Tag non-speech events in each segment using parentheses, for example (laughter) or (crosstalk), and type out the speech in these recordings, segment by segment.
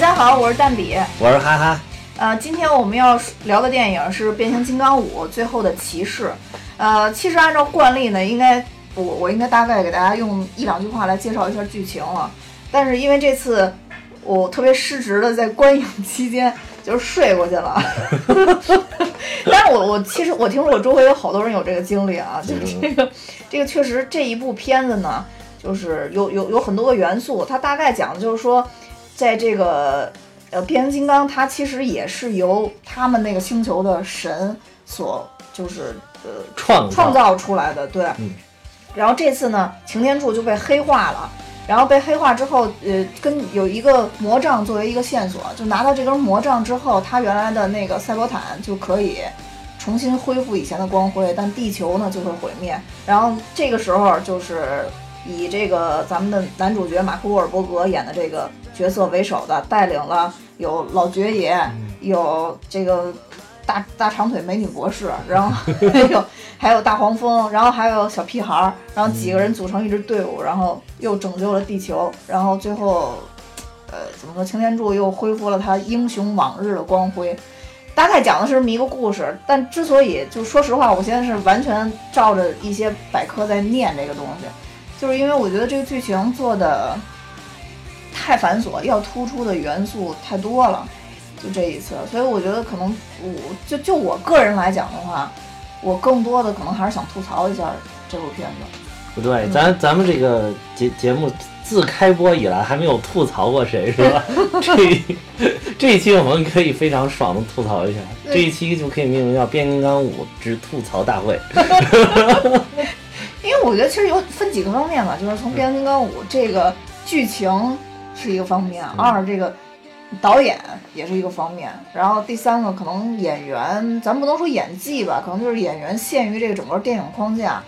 大家好，我是蛋比，我是哈哈。呃，今天我们要聊的电影是《变形金刚五：最后的骑士》。呃，其实按照惯例呢，应该我我应该大概给大家用一两句话来介绍一下剧情了。但是因为这次我特别失职的在观影期间就是睡过去了。(laughs) 但是我我其实我听说我周围有好多人有这个经历啊，就是这个这个确实这一部片子呢，就是有有有很多个元素，它大概讲的就是说，在这个。呃，变形金刚它其实也是由他们那个星球的神所就是呃创创造出来的，对。嗯。然后这次呢，擎天柱就被黑化了，然后被黑化之后，呃，跟有一个魔杖作为一个线索，就拿到这根魔杖之后，他原来的那个赛博坦就可以重新恢复以前的光辉，但地球呢就会毁灭。然后这个时候就是以这个咱们的男主角马克·沃尔伯格演的这个。角色为首的带领了有老爵爷，有这个大大长腿美女博士，然后还有 (laughs) 还有大黄蜂，然后还有小屁孩儿，然后几个人组成一支队伍，然后又拯救了地球，然后最后，呃，怎么说？擎天柱又恢复了他英雄往日的光辉。大概讲的是这么一个故事，但之所以就说实话，我现在是完全照着一些百科在念这个东西，就是因为我觉得这个剧情做的。太繁琐，要突出的元素太多了，就这一次，所以我觉得可能我就就我个人来讲的话，我更多的可能还是想吐槽一下这部片子。不对，咱咱们这个节节目自开播以来还没有吐槽过谁，是吧？(laughs) 这这一期我们可以非常爽的吐槽一下，这一期就可以命名叫《变形金刚五之吐槽大会》。(laughs) (laughs) 因为我觉得其实有分几个方面吧，就是从《变形金刚五》这个剧情。是一个方面，二这个导演也是一个方面，然后第三个可能演员，咱不能说演技吧，可能就是演员限于这个整个电影框架。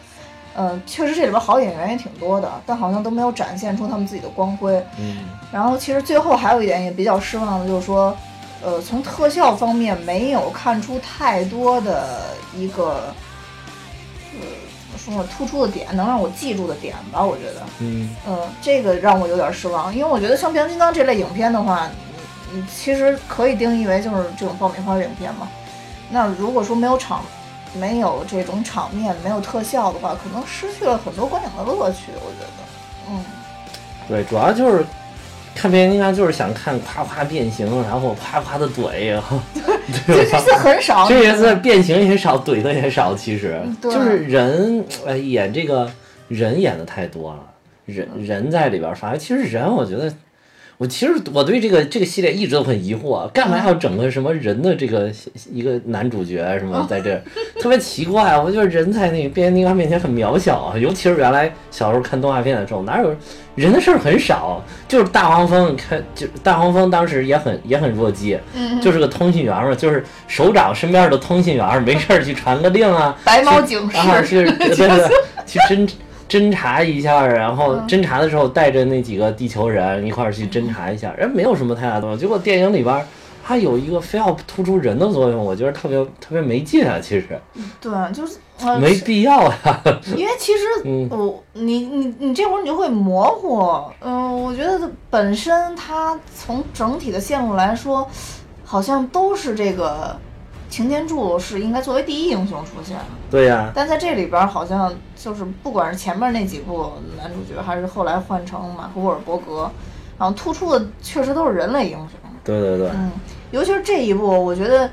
嗯，确实这里边好演员也挺多的，但好像都没有展现出他们自己的光辉。嗯，然后其实最后还有一点也比较失望的，就是说，呃，从特效方面没有看出太多的一个。说突出的点能让我记住的点吧，我觉得，嗯嗯，这个让我有点失望，因为我觉得像变形金刚这类影片的话，你你其实可以定义为就是这种爆米花影片嘛。那如果说没有场，没有这种场面，没有特效的话，可能失去了很多观影的乐趣。我觉得，嗯，对，主要就是。看变形金刚就是想看夸夸变形，然后夸夸的怼，对 (laughs) 这次很少，这次变形也少，怼的也少。其实就是人，哎，演这个人演的太多了，人人在里边，反正其实人，我觉得。我其实我对这个这个系列一直都很疑惑，干嘛要整个什么人的这个一个男主角什么在这，特别奇怪。我觉得人在那个变形金刚面前很渺小啊，尤其是原来小时候看动画片的时候，哪有人的事儿很少，就是大黄蜂看，就大黄蜂当时也很也很弱鸡，就是个通信员嘛，就是首长身边的通信员，没事儿去传个令啊，白猫警示，去对对去侦。侦查一下，然后侦查的时候带着那几个地球人一块儿去侦查一下，人没有什么太大作用。结果电影里边它有一个非要突出人的作用，我觉得特别特别没劲啊！其实，对，就是没必要呀。因为其实，我你你你这会儿你就会模糊。嗯，我觉得本身它从整体的线路来说，好像都是这个。擎天柱是应该作为第一英雄出现，对呀。但在这里边好像就是不管是前面那几部男主角，还是后来换成马克沃尔伯格，然后突出的确实都是人类英雄。对对对。嗯，尤其是这一部，我觉得，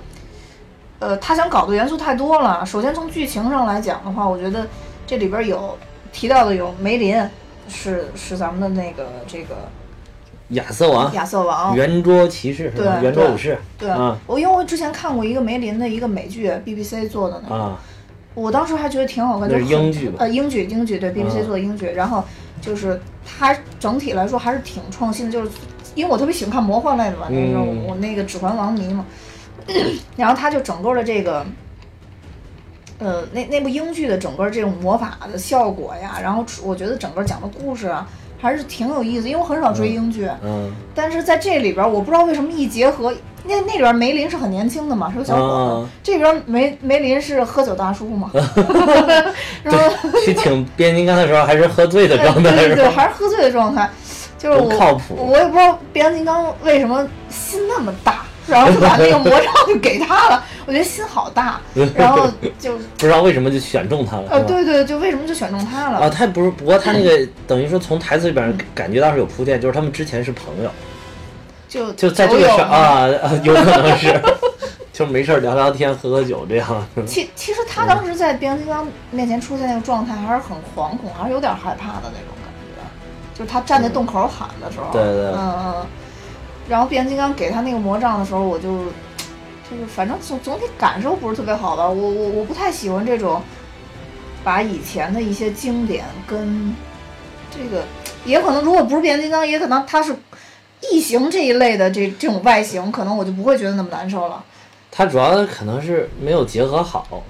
呃，他想搞的元素太多了。首先从剧情上来讲的话，我觉得这里边有提到的有梅林，是是咱们的那个这个。亚瑟王，亚瑟王，圆桌骑士，对，圆桌武士，对。我因为我之前看过一个梅林的一个美剧，BBC 做的那个，我当时还觉得挺好看，就是英剧吧？呃，英剧，英剧，对，BBC 做的英剧。然后就是它整体来说还是挺创新的，就是因为我特别喜欢看魔幻类的嘛，那时候我那个指环王迷嘛。(clears throat) 然后它就整个的这个，呃，那那部英剧的整个这种魔法的效果呀，然后我觉得整个讲的故事啊。还是挺有意思，因为我很少追英剧，嗯，但是在这里边，我不知道为什么一结合，那那里边梅林是很年轻的嘛，是个小伙子，这边梅梅林是喝酒大叔嘛，(laughs) 对，去请变形金刚的时候还是喝醉的状态，对对对，还是喝醉的状态，就是我靠谱。我也不知道变形金刚为什么心那么大，然后就把那个魔杖就给他了。我觉得心好大，(laughs) 然后就不知道为什么就选中他了。呃，对对，就为什么就选中他了？啊，他不是，不过他那个 (laughs) 等于说从台词里边感觉到是有铺垫，就是他们之前是朋友，就就在这个事啊，有可能是。(laughs) 就没事聊聊天、喝喝酒这样。其其实他当时在变形金刚面前出现那个状态，还是很惶恐，还是有点害怕的那种感觉。就是他站在洞口喊的时候，对对，嗯嗯。然后变形金刚给他那个魔杖的时候，我就就是反正总总体感受不是特别好吧。我我我不太喜欢这种把以前的一些经典跟这个，也可能如果不是变形金刚，也可能它是异形这一类的这这种外形，可能我就不会觉得那么难受了。它主要可能是没有结合好，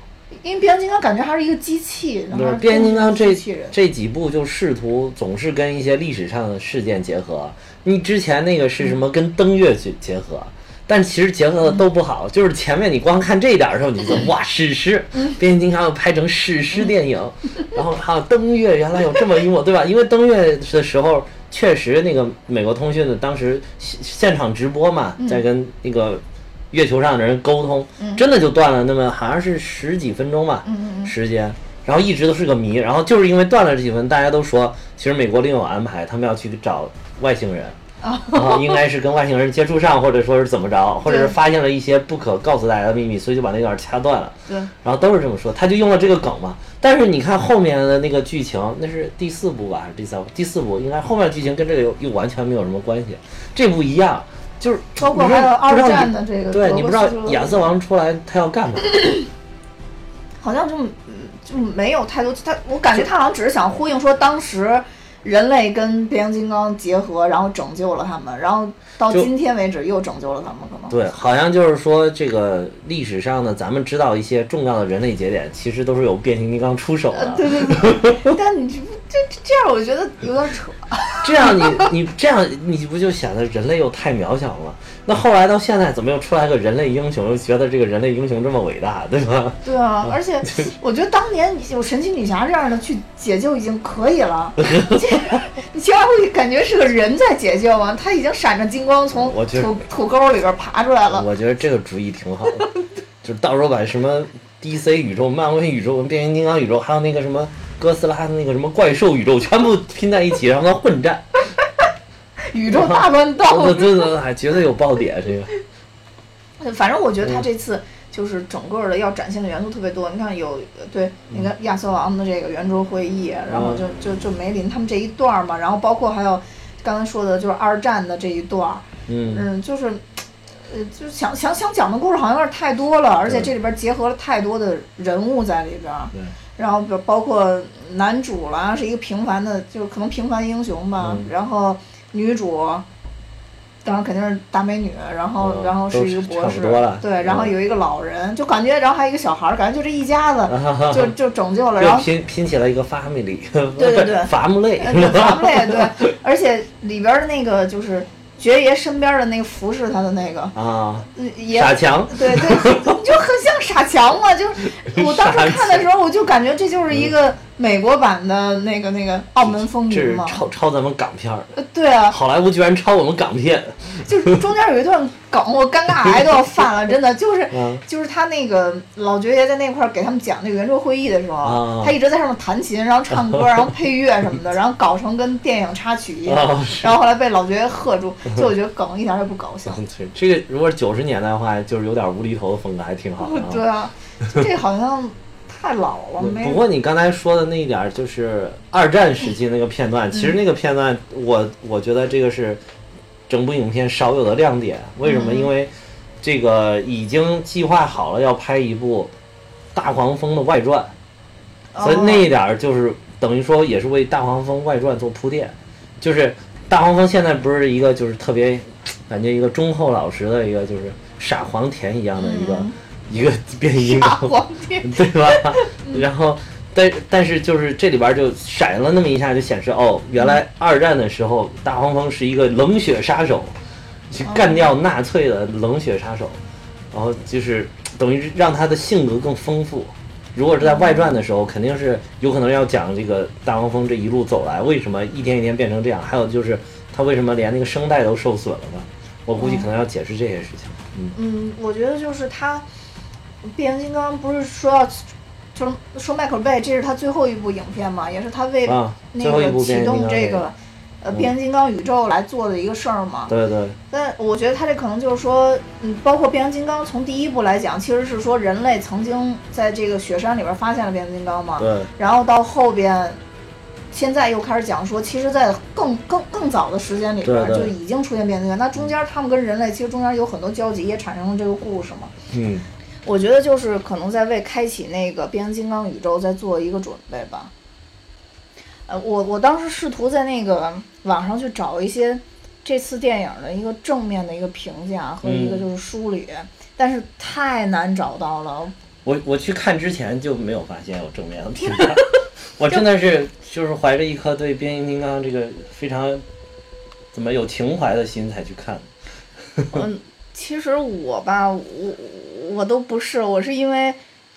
因为变形金刚感觉还是一个机器。不是变形金刚这这几部就试图总是跟一些历史上的事件结合。你之前那个是什么跟登月去结合，但其实结合的都不好。就是前面你光看这一点的时候，你就 (laughs) 哇史诗，变形金刚要拍成史诗电影。然后还有登月，原来有这么一幕，对吧？因为登月的时候确实那个美国通讯的当时现场直播嘛，在跟那个。月球上的人沟通，真的就断了那么好像是十几分钟吧时间，然后一直都是个谜，然后就是因为断了这几分，大家都说其实美国另有安排，他们要去找外星人，然后应该是跟外星人接触上，或者说是怎么着，或者是发现了一些不可告诉大家的秘密，所以就把那段掐断了。对，然后都是这么说，他就用了这个梗嘛。但是你看后面的那个剧情，那是第四部吧，还是第三部？第四部应该后面剧情跟这个又又完全没有什么关系，这部一样。就是包括还有二战的这个，对你不知道亚瑟王出来他要干嘛？好像就就没有太多，他我感觉他好像只是想呼应说当时人类跟变形金刚结合，然后拯救了他们，然后到今天为止又拯救了他们，可能对，好像就是说这个历史上呢，咱们知道一些重要的人类节点，其实都是有变形金刚出手的。对对对，(laughs) 但你这这这样，我觉得有点扯。这样你你这样你不就显得人类又太渺小了？那后来到现在怎么又出来个人类英雄？又觉得这个人类英雄这么伟大，对吧？对啊，(laughs) 而且我觉得当年有神奇女侠这样的去解救已经可以了。(laughs) (laughs) 你千万会感觉是个人在解救啊，他已经闪着金光从土土沟里边爬出来了。我觉得这个主意挺好的，(laughs) 就是到时候把什么 DC 宇宙、漫威宇宙、变形金刚宇宙，还有那个什么。哥斯拉的那个什么怪兽宇宙全部拼在一起，让它混战，(laughs) 宇宙大乱斗，对对对，还绝对有爆点这个。反正我觉得他这次就是整个的要展现的元素特别多。你看有对你看亚瑟王的这个圆桌会议，然后就就就梅林他们这一段嘛，然后包括还有刚才说的就是二战的这一段，嗯嗯，就是呃，就是想想想讲的故事好像有点太多了，而且这里边结合了太多的人物在里边。然后包包括男主啦，是一个平凡的，就是可能平凡英雄吧。然后女主，当然肯定是大美女。然后然后是一个博士，对。然后有一个老人，就感觉，然后还有一个小孩儿，感觉就这一家子，(laughs) 就就拯救了。然后拼拼起来一个 family，(laughs) 对对对，伐木累，(laughs) 伐木累，对。而且里边的那个就是。爵爷身边的那个服侍他的那个啊，也傻强，对对，就很像傻强嘛。就我当时看的时候，我就感觉这就是一个美国版的那个那个澳门风云吗，抄抄咱们港片儿。对啊，好莱坞居然抄我们港片，就是中间有一段。梗，我尴尬癌都要犯了，真的就是 (laughs) 就是他那个老爵爷在那块儿给他们讲那个圆桌会议的时候，他一直在上面弹琴，然后唱歌，(laughs) 然后配乐什么的，然后搞成跟电影插曲一样，然后后来被老爵爷喝住，(laughs) 就我觉得梗一点也不搞笑。对，这个如果是九十年代的话，就是有点无厘头的风格，还挺好的。对啊，这好像太老了。不过你刚才说的那一点就是二战时期那个片段，其实那个片段，我我觉得这个是。整部影片少有的亮点，为什么？因为这个已经计划好了要拍一部大黄蜂的外传，所以那一点就是等于说也是为大黄蜂外传做铺垫。就是大黄蜂现在不是一个就是特别感觉一个忠厚老实的一个就是傻黄甜一样的一个一个变异傻 (laughs) 黄甜，对吧？然后。但但是就是这里边就闪了那么一下，就显示哦，原来二战的时候大黄蜂是一个冷血杀手，去干掉纳粹的冷血杀手，然后就是等于让他的性格更丰富。如果是在外传的时候，肯定是有可能要讲这个大黄蜂这一路走来为什么一天一天变成这样，还有就是他为什么连那个声带都受损了吧？我估计可能要解释这些事情。嗯嗯，我觉得就是他变形金刚不是说要就是说迈克尔贝这是他最后一部影片嘛，也是他为那个启动这个。呃，变形金刚宇宙来做的一个事儿嘛。对对。但我觉得他这可能就是说，嗯，包括变形金刚从第一部来讲，其实是说人类曾经在这个雪山里边发现了变形金刚嘛。对。然后到后边，现在又开始讲说，其实，在更更更早的时间里边就已经出现变形金刚。那中间他们跟人类其实中间有很多交集，也产生了这个故事嘛。嗯。我觉得就是可能在为开启那个变形金刚宇宙在做一个准备吧。呃，我我当时试图在那个网上去找一些这次电影的一个正面的一个评价和一个就是梳理，但是太难找到了。我我去看之前就没有发现有正面的评价，我真的是就是怀着一颗对变形金刚这个非常怎么有情怀的心才去看。(laughs) 嗯，其实我吧，我我都不是，我是因为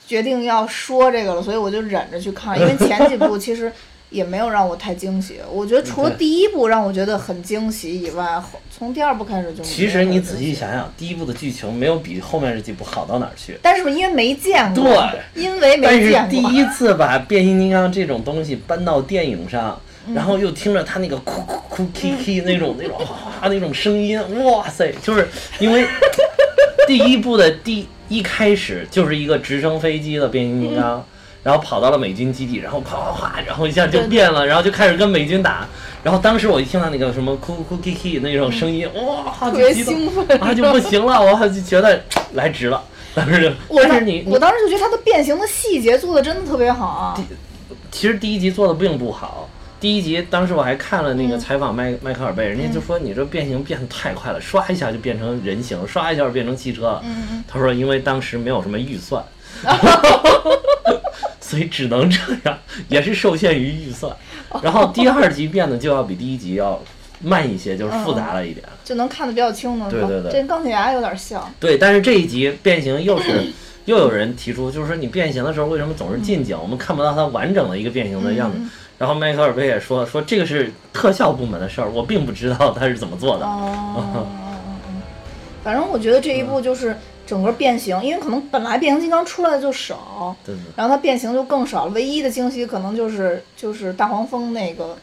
决定要说这个了，所以我就忍着去看，因为前几部 (laughs) 其实。也没有让我太惊喜，我觉得除了第一部让我觉得很惊喜以外，从第二部开始就。其实你仔细想想，第一部的剧情没有比后面这几部好到哪儿去。但是因为没见过。对。因为没见过。但是第一次把变形金刚这种东西搬到电影上，然后又听着他那个哭哭哭 k k 那种那种哗那种声音，哇塞！就是因为 (laughs) 第一部的第一开始就是一个直升飞机的变形金刚。然后跑到了美军基地，然后哗哗哗，然后一下就变了，然后就开始跟美军打。然后当时我一听到那个什么哭哭 k k 那种声音，哇，特别兴奋，啊就不行了，我就觉得来值了。(laughs) 当时，我是你，我当时就觉得它的变形的细节做的真的特别好啊。其实第一集做的并不好，第一集当时我还看了那个采访麦迈克尔贝，人家就说你这变形变得太快了，刷一下就变成人形，刷一下就变成汽车了。他说因为当时没有什么预算。(laughs) 所以只能这样，也是受限于预算。然后第二集变得就要比第一集要慢一些，就是复杂了一点，就能看得比较清楚。对对对，这钢铁侠有点像。对，但是这一集变形又是又有人提出，就是说你变形的时候为什么总是近景，我们看不到它完整的一个变形的样子。然后迈克尔贝也说说这个是特效部门的事儿，我并不知道他是怎么做的。哦，(laughs) 反正我觉得这一部就是。整个变形，因为可能本来变形金刚出来的就少，然后它变形就更少了。唯一的惊喜可能就是就是大黄蜂那个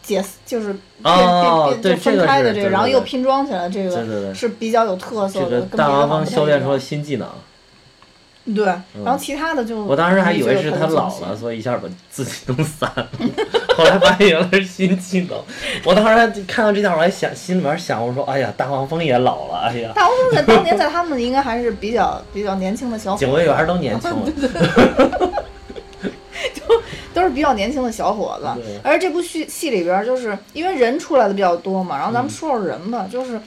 解，就是变变变就分开的这个，然后又拼装起来这个是比较有特色的。大黄蜂修炼出了新技能。对，然后其他的就我当时还以为是他老了，所以一下把自己弄散了。(laughs) 后来发现原来是新技能。我当时看到这段，我还想心里面想，我说：“哎呀，大黄蜂也老了，哎呀。”大黄蜂在当年在他们应该还是比较比较年轻的小伙。警卫员都年轻。(laughs) 就都是比较年轻的小伙子。而这部戏戏里边，就是因为人出来的比较多嘛，然后咱们说说人吧，就是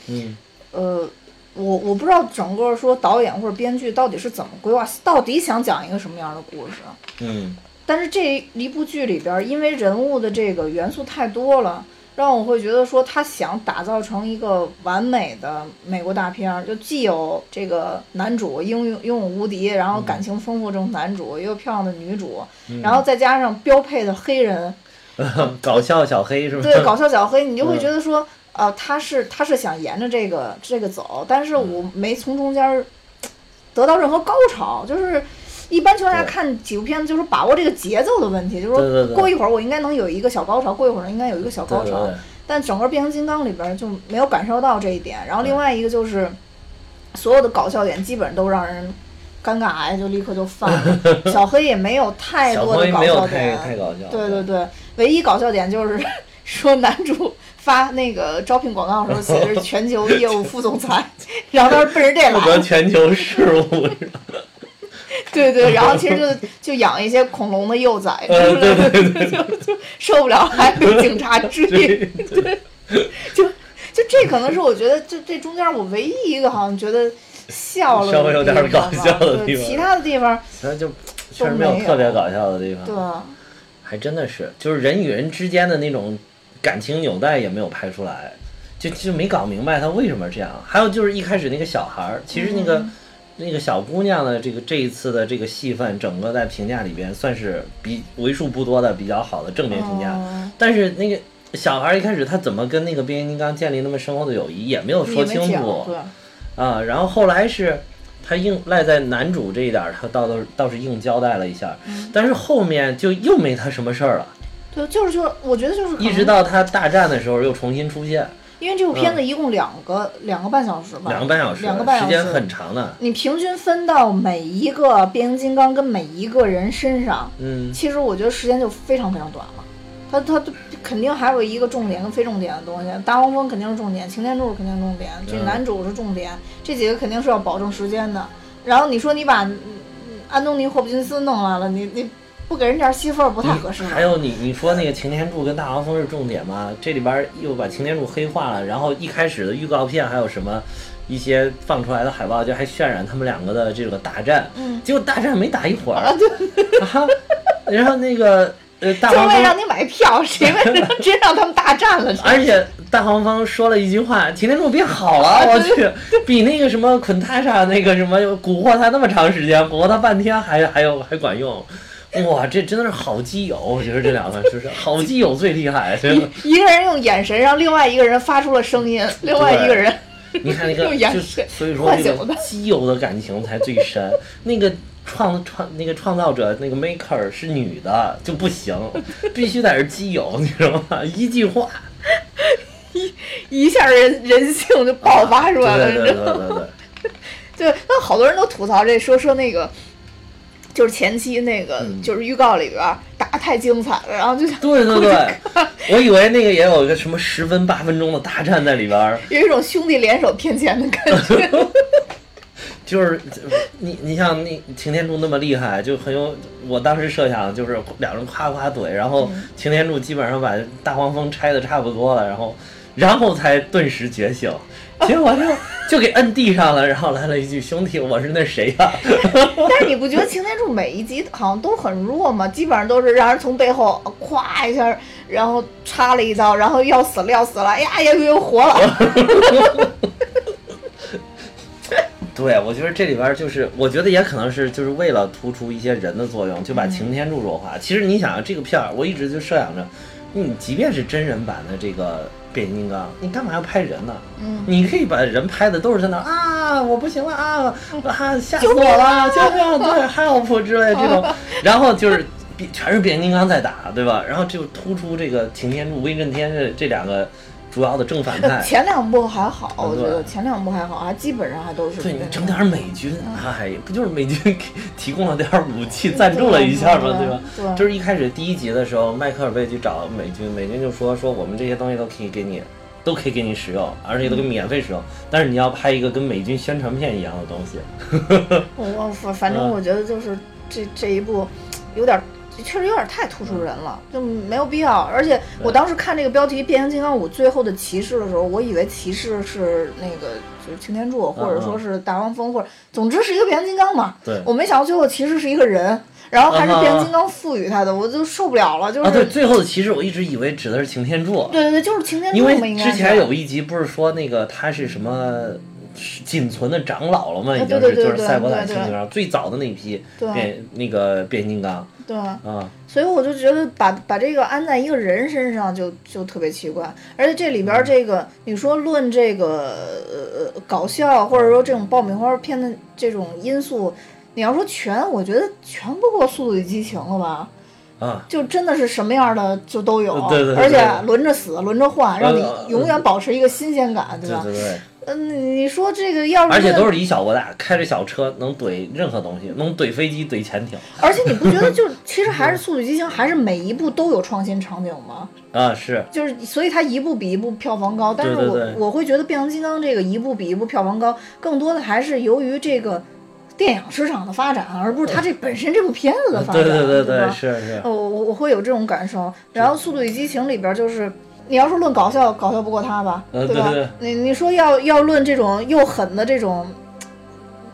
呃。我我不知道整个说导演或者编剧到底是怎么规划，到底想讲一个什么样的故事？嗯。但是这一部剧里边，因为人物的这个元素太多了，让我会觉得说他想打造成一个完美的美国大片，就既有这个男主英勇英勇无敌，然后感情丰富这种男主，又有漂亮的女主，然后再加上标配的黑人，(laughs) 搞笑小黑是吧？对，搞笑小黑，你就会觉得说。呃，他是他是想沿着这个这个走，但是我没从中间得到任何高潮。就是一般情况下看几部片子，就是把握这个节奏的问题，就是说过一会儿我应该能有一个小高潮，过一会儿应该有一个小高潮。但整个变形金刚里边就没有感受到这一点。然后另外一个就是所有的搞笑点基本上都让人尴尬癌就立刻就犯了。(laughs) 小黑也没有太多的搞笑点，对对对，唯一搞笑点就是 (laughs) 说男主。发那个招聘广告的时候写的是全球业务副总裁，(laughs) 然后他说奔着这来。负责全球事务。对对，然后其实就就养一些恐龙的幼崽，对对对，就 (laughs) 就受不了还被警察追，对，就就这可能是我觉得这这中间我唯一一个好像觉得笑了稍微有点搞笑的地方，其他的地方那就确实没有特别搞笑的地方，对，还真的是就是人与人之间的那种。感情纽带也没有拍出来，就就没搞明白他为什么这样。还有就是一开始那个小孩儿，其实那个那个小姑娘的这个这一次的这个戏份，整个在评价里边算是比为数不多的比较好的正面评价。但是那个小孩一开始他怎么跟那个变形金刚建立那么深厚的友谊，也没有说清楚。啊，然后后来是他硬赖在男主这一点，他倒倒倒是硬交代了一下，但是后面就又没他什么事儿了。对，就是就是，我觉得就是一直到他大战的时候又重新出现。因为这部片子一共两个两个半小时吧，两个半小时，两个半小时，时间很长的。你平均分到每一个变形金刚跟每一个人身上，嗯，其实我觉得时间就非常非常短了。他他肯定还有一个重点跟非重点的东西，大黄蜂肯定是重点，擎天柱肯定是重点，这男主是重点，这几个肯定是要保证时间的。然后你说你把安东尼霍普金斯弄来了，你你。不给人点戏份不太合适。还有你你说那个擎天柱跟大黄蜂是重点吗？这里边又把擎天柱黑化了，然后一开始的预告片还有什么一些放出来的海报，就还渲染他们两个的这个大战。嗯。结果大战没打一会儿。啊然后那个呃大黄蜂。就为让你买票，谁为了真让他们大战了？而且大黄蜂说了一句话：“擎天柱变好了，我去，比那个什么昆塔莎那个什么蛊惑他那么长时间，蛊惑他半天还还有还管用。” (laughs) 哇，这真的是好基友！我觉得这两个就是好基友最厉害。一一个人用眼神让另外一个人发出了声音，另外一个人你看那个，就所以说那个基友的感情才最深。那个创创那个创造者那个 maker 是女的就不行，必须得是基友，你知道吗？一句话，一一下人人性就爆发出来了，对对对 (laughs) 对对。对，那好多人都吐槽这，说说那个。就是前期那个，就是预告里边打太精彩了，然后就想对对对，(laughs) 我以为那个也有一个什么十分八分钟的大战在里边，有一种兄弟联手骗钱的感觉。(laughs) 就是你你像那擎天柱那么厉害，就很有我当时设想就是两人夸夸怼，然后擎天柱基本上把大黄蜂拆的差不多了，然后然后才顿时觉醒。结果就就给摁地上了，然后来了一句：“兄弟，我是那谁呀？”但是你不觉得擎天柱每一集好像都很弱吗？基本上都是让人从背后咵一下，然后插了一刀，然后要死了要死了，哎呀又又活了。(laughs) 对，我觉得这里边就是，我觉得也可能是就是为了突出一些人的作用，就把擎天柱弱化。其实你想啊，这个片儿我一直就设想着，你即便是真人版的这个。变形金刚，你干嘛要拍人呢？嗯，你可以把人拍的都是在那啊，我不行了啊啊，吓死我了，救命！对，(laughs) help 之类这种，然后就是全是变形金刚在打，对吧？然后就突出这个擎天柱、威震天这这两个。主要的正反派，(laughs) 前两部还好，我觉得前两部还好，啊基本上还都是。对你整点美军，哎，不就是美军给提供了点武器，赞助了一下吗？对吧？对。就是一开始第一集的时候，迈克尔贝去找美军，美军就说说我们这些东西都可以给你，都可以给你使用，而且都给免费使用，但是你要拍一个跟美军宣传片一样的东西。(laughs) 我反反正我觉得就是这这一部有点。确实有点太突出人了，就没有必要。而且我当时看这个标题《变形金刚五最后的骑士》的时候，我以为骑士是那个就是擎天柱，或者说是大黄蜂，或者总之是一个变形金刚嘛。对。我没想到最后骑士是一个人，然后还是变形金刚赋予他的，我就受不了了。就是。啊，对，最后的骑士我一直以为指的是擎天柱。对对对，就是擎天柱。因为之前有一集不是说那个他是什么？仅存的长老了嘛，已经是就是赛博坦星球上最早的那批变那个变形金刚。对啊，所以我就觉得把把这个安在一个人身上就就特别奇怪，而且这里边这个你说论这个呃搞笑或者说这种爆米花片的这种因素，你要说全，我觉得全不过《速度与激情》了吧？啊，就真的是什么样的就都有，对对，而且轮着死轮着换，让你永远保持一个新鲜感，对吧？对对。嗯，你说这个要是而且都是以小博大，开着小车能怼任何东西，能怼飞机、怼潜艇。而且你不觉得就 (laughs) 其实还是《速度与激情》，还是每一部都有创新场景吗？啊，是。就是所以它一部比一部票房高，但是我我会觉得变形金刚这个一部比一部票房高，更多的还是由于这个电影市场的发展，而不是它这本身这部片子的发展。对对对对，是是。我我我会有这种感受。然后《速度与激情》里边就是。你要说论搞笑，搞笑不过他吧，对吧？你你说要要论这种又狠的这种，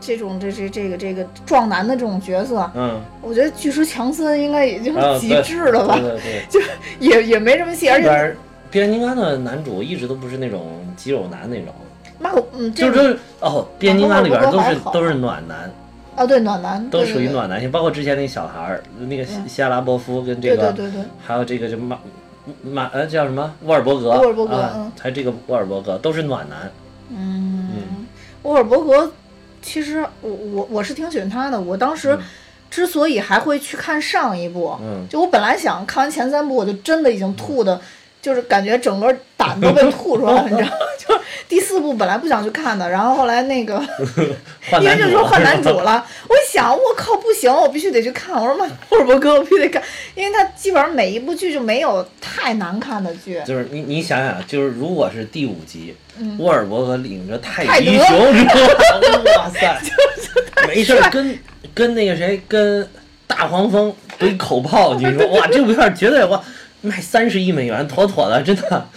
这种这这这个这个壮男的这种角色，嗯，我觉得巨石强森应该已经极致了吧？对对，(laughs) 就也也没什么戏。而且变形金刚的男主一直都不是那种肌肉男那种，那我嗯，就是哦，变形金刚里边都是都是暖男。啊，对，暖男都属于暖男性，包括之前那个小孩儿，那个希拉波夫跟这个，对对对，还有这个什么。马呃叫什么？沃尔伯格，沃尔伯格啊嗯，还这个沃尔伯格都是暖男。嗯，沃尔伯格，其实我我我是挺喜欢他的。我当时之所以还会去看上一部，嗯。就我本来想看完前三部，我就真的已经吐的，就是感觉整个胆都被吐出来了，你知道吗？就是第四部本来不想去看的，然后后来那个 (laughs) 因为这时候换男主了，(laughs) 我一想，我靠，不行，我必须得去看。我说妈，(laughs) 沃尔伯格我必须得看，因为他基本上每一部剧就没有太难看的剧。就是你你想想，就是如果是第五集，嗯沃尔伯格领着泰迪熊之后，哇塞，没事儿跟跟那个谁跟大黄蜂怼口炮，你说哇，这部片儿绝对哇卖三十亿美元，妥妥的，真的。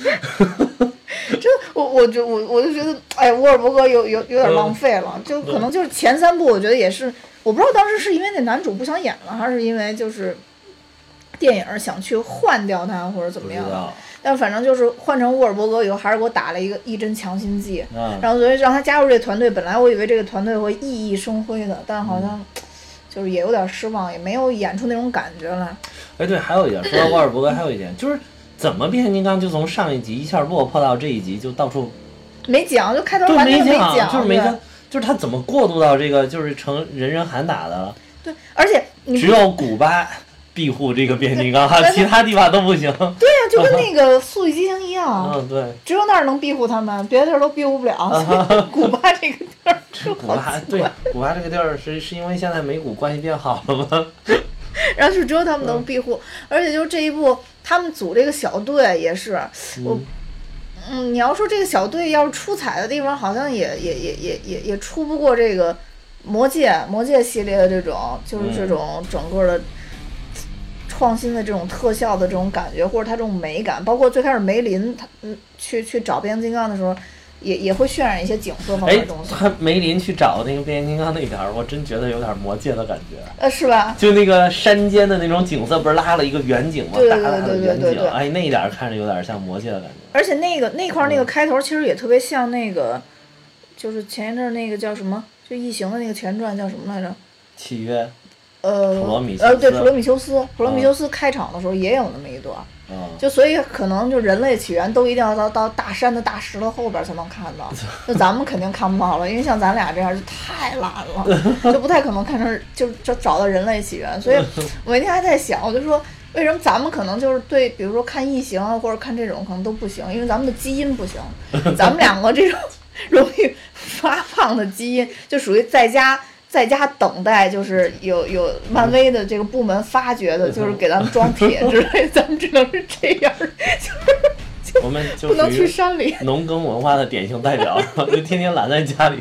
这我我就我我就觉得，哎，沃尔伯格有有有点浪费了，就可能就是前三部，我觉得也是，我不知道当时是因为那男主不想演了，还是因为就是电影想去换掉他或者怎么样但反正就是换成沃尔伯格以后，还是给我打了一个一针强心剂，啊，然后所以让他加入这个团队，本来我以为这个团队会熠熠生辉的，但好像就是也有点失望，也没有演出那种感觉来。哎对，还有一点，说到沃尔伯格，还有一点就是怎么变形金刚就从上一集一下落魄到这一集就到处没讲，就开头就完全没讲，就是没对讲，就是他怎么过渡到这个就是成人人喊打的了。对，而且你只有古巴庇护这个变形金刚，(laughs) 对其他地方都不行。对呀、就跟那个《速度与激情》一样。(laughs) 嗯，对，只有那儿能庇护他们，别的地儿都庇护不了。(laughs) 古巴这个地儿古巴对，古巴这个地儿是是因为现在美股关系变好了吗？然后就只有他们能庇护，而且就这一部，他们组这个小队也是，我，嗯，你要说这个小队要是出彩的地方，好像也也也也也也出不过这个魔戒魔戒系列的这种，就是这种整个的。创新的这种特效的这种感觉，或者它这种美感，包括最开始梅林他嗯去去找变形金刚的时候，也也会渲染一些景色方面哎的东，西，他梅林去找那个变形金刚那点儿，我真觉得有点魔界的感觉。呃，是吧？就那个山间的那种景色，不是拉了一个远景吗？对对对对对对哎，那一点儿看着有点像魔界的感觉。而且那个那块那个开头其实也特别像那个，就是前一阵儿那个叫什么，就异形的那个前传叫什么来着？契约，呃，普罗米呃，对，普罗米修斯，普罗米修斯开场的时候也有那么一段就所以可能就人类起源都一定要到到大山的大石头后边儿才能看到，(laughs) 就咱们肯定看不到了，因为像咱俩这样就太懒了，就不太可能看成就就找到人类起源。所以 (laughs) 我那天还在想，我就说为什么咱们可能就是对，比如说看异形啊或者看这种可能都不行，因为咱们的基因不行，(laughs) 咱们两个这种容易发胖的基因就属于在家。在家等待，就是有有漫威的这个部门发掘的，就是给咱们装铁之类，咱们只能是这样，就 (laughs) 是我们就不能去山里。农耕文化的典型代表，(laughs) 就天天懒在家里，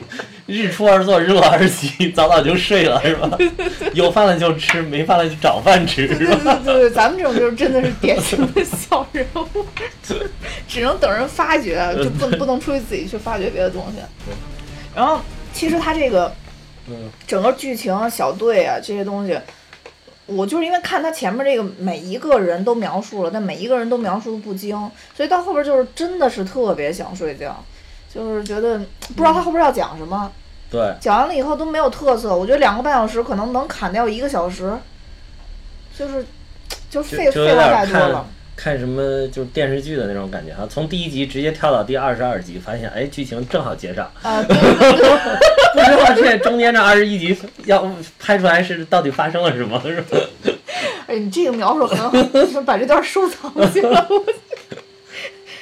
日出而作，日落而息，(laughs) 早早就睡了，是吧？有饭了就吃，没饭了就找饭吃，对是吧？对对对，咱们这种就是真的是典型的小人物，只能等人发掘，就不不能出去自己去发掘别的东西。然后，其实他这个嗯整个剧情啊、小队啊这些东西，我就是因为看他前面这个每一个人都描述了，但每一个人都描述的不精，所以到后边就是真的是特别想睡觉，就是觉得不知道他后边要讲什么。对，讲完了以后都没有特色，我觉得两个半小时可能能砍掉一个小时，就是就就废废话太多了。看什么就是电视剧的那种感觉哈，从第一集直接跳到第二十二集，发现哎剧情正好接上，啊，对 (laughs) 对对，不知道这中间这二十一集要拍出来是到底发生了什么，是吧？哎，你这个描述很好，就是把这段收藏起来。(laughs) (laughs)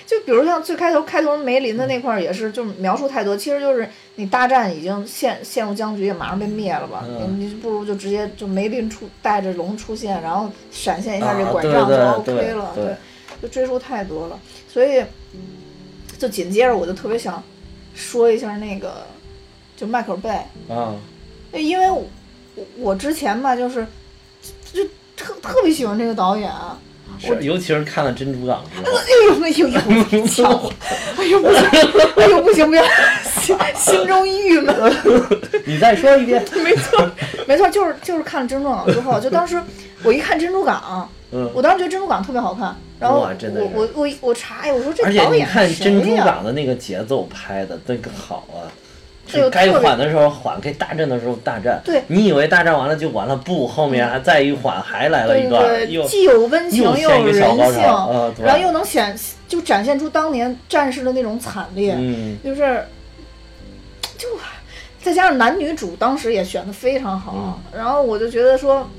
我就比如像最开头开头梅林的那块儿也是，就是描述太多，其实就是你大战已经陷陷入僵局，也马上被灭了吧，嗯。你你不如就直接就梅林出带着龙出现，然后闪现一下这啊拐杖就 OK 对了，对就追溯太多了，所以就紧接着我就特别想说一下那个就迈克尔贝，啊，因为我我之前吧就是就特特别喜欢这个导演。是，尤其是看了《珍珠港》之后，哎呦哎呦呦，呛我！哎呦 (laughs) 不行，哎呦不行不行，心心中郁闷。(laughs) 你再说一遍，(laughs) 没错，没错，就是就是看了《珍珠港》之后，就当时我一看《珍珠港》，嗯，我当时觉得《珍珠港》特别好看，然后我我我我查哎，我说这而且导演你看《谁珍珠呀港》的那个节奏拍的那个好啊，该缓的时候缓，该大战的时候大战。对，你以为大战完了就完了？不，后面还再一缓，还来了一段，又既有温情，又有人性，然后又能显就展现出当年战士的那种惨烈，就是就再加上男女主当时也选的非常好，然后我就觉得说，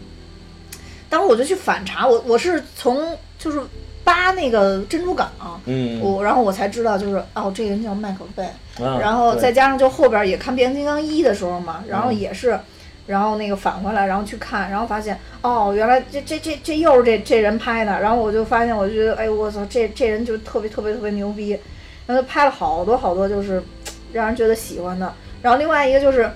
当时我就去反查，我我是从就是。扒那个珍珠港，嗯，我然后我才知道，就是哦，这个人叫麦克贝，然后再加上就后边也看变形金刚一的时候嘛，然后也是，然后那个返回来，然后去看，然后发现哦，原来这这这这又是这这人拍的，然后我就发现，我就觉得，哎，我操，这这人就特别特别特别牛逼，然后他拍了好多好多，就是让人觉得喜欢的，然后另外一个就是。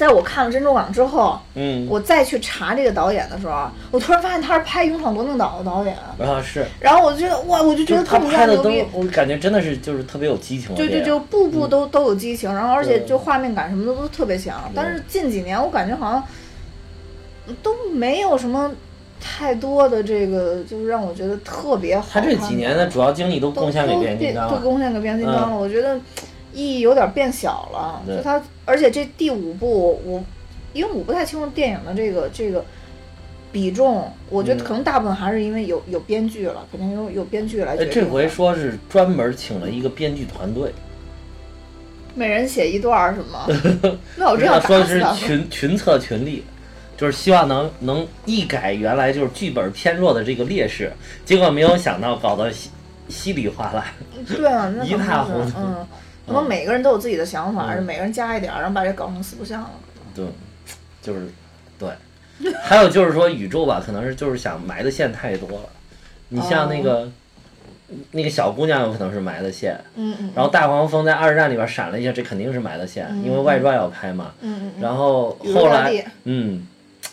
在我看了《珍珠港》之后，嗯，我再去查这个导演的时候，我突然发现他是拍《勇闯夺命岛》的导演。啊，是。然后我就觉得哇，我就觉得他拍的都，我感觉真的是就是特别有激情，就就就步步都都有激情，然后而且就画面感什么的都特别强。但是近几年我感觉好像都没有什么太多的这个，就是让我觉得特别好。他这几年的主要精力都贡献给变形金刚了，都贡献给变形金刚了。我觉得意义有点变小了，就他，而且这第五部我。因为我不太清楚电影的这个这个比重，我觉得可能大部分还是因为有有编剧了，肯定有有编剧来。这回说是专门请了一个编剧团队，每人写一段是吗？(laughs) 那我这样说是群群策群力，就是希望能能一改原来就是剧本偏弱的这个劣势，结果没有想到搞得稀稀里哗啦，对啊，(laughs) 一塌糊涂。嗯，可能每个人都有自己的想法，每个人加一点，然后把这搞成四不像了。对。就是，对，(laughs) 还有就是说宇宙吧，可能是就是想埋的线太多了。你像那个那个小姑娘，有可能是埋的线。嗯嗯。然后大黄蜂在二战里边闪了一下，这肯定是埋的线，因为外传要拍嘛。嗯嗯。然后后来，嗯，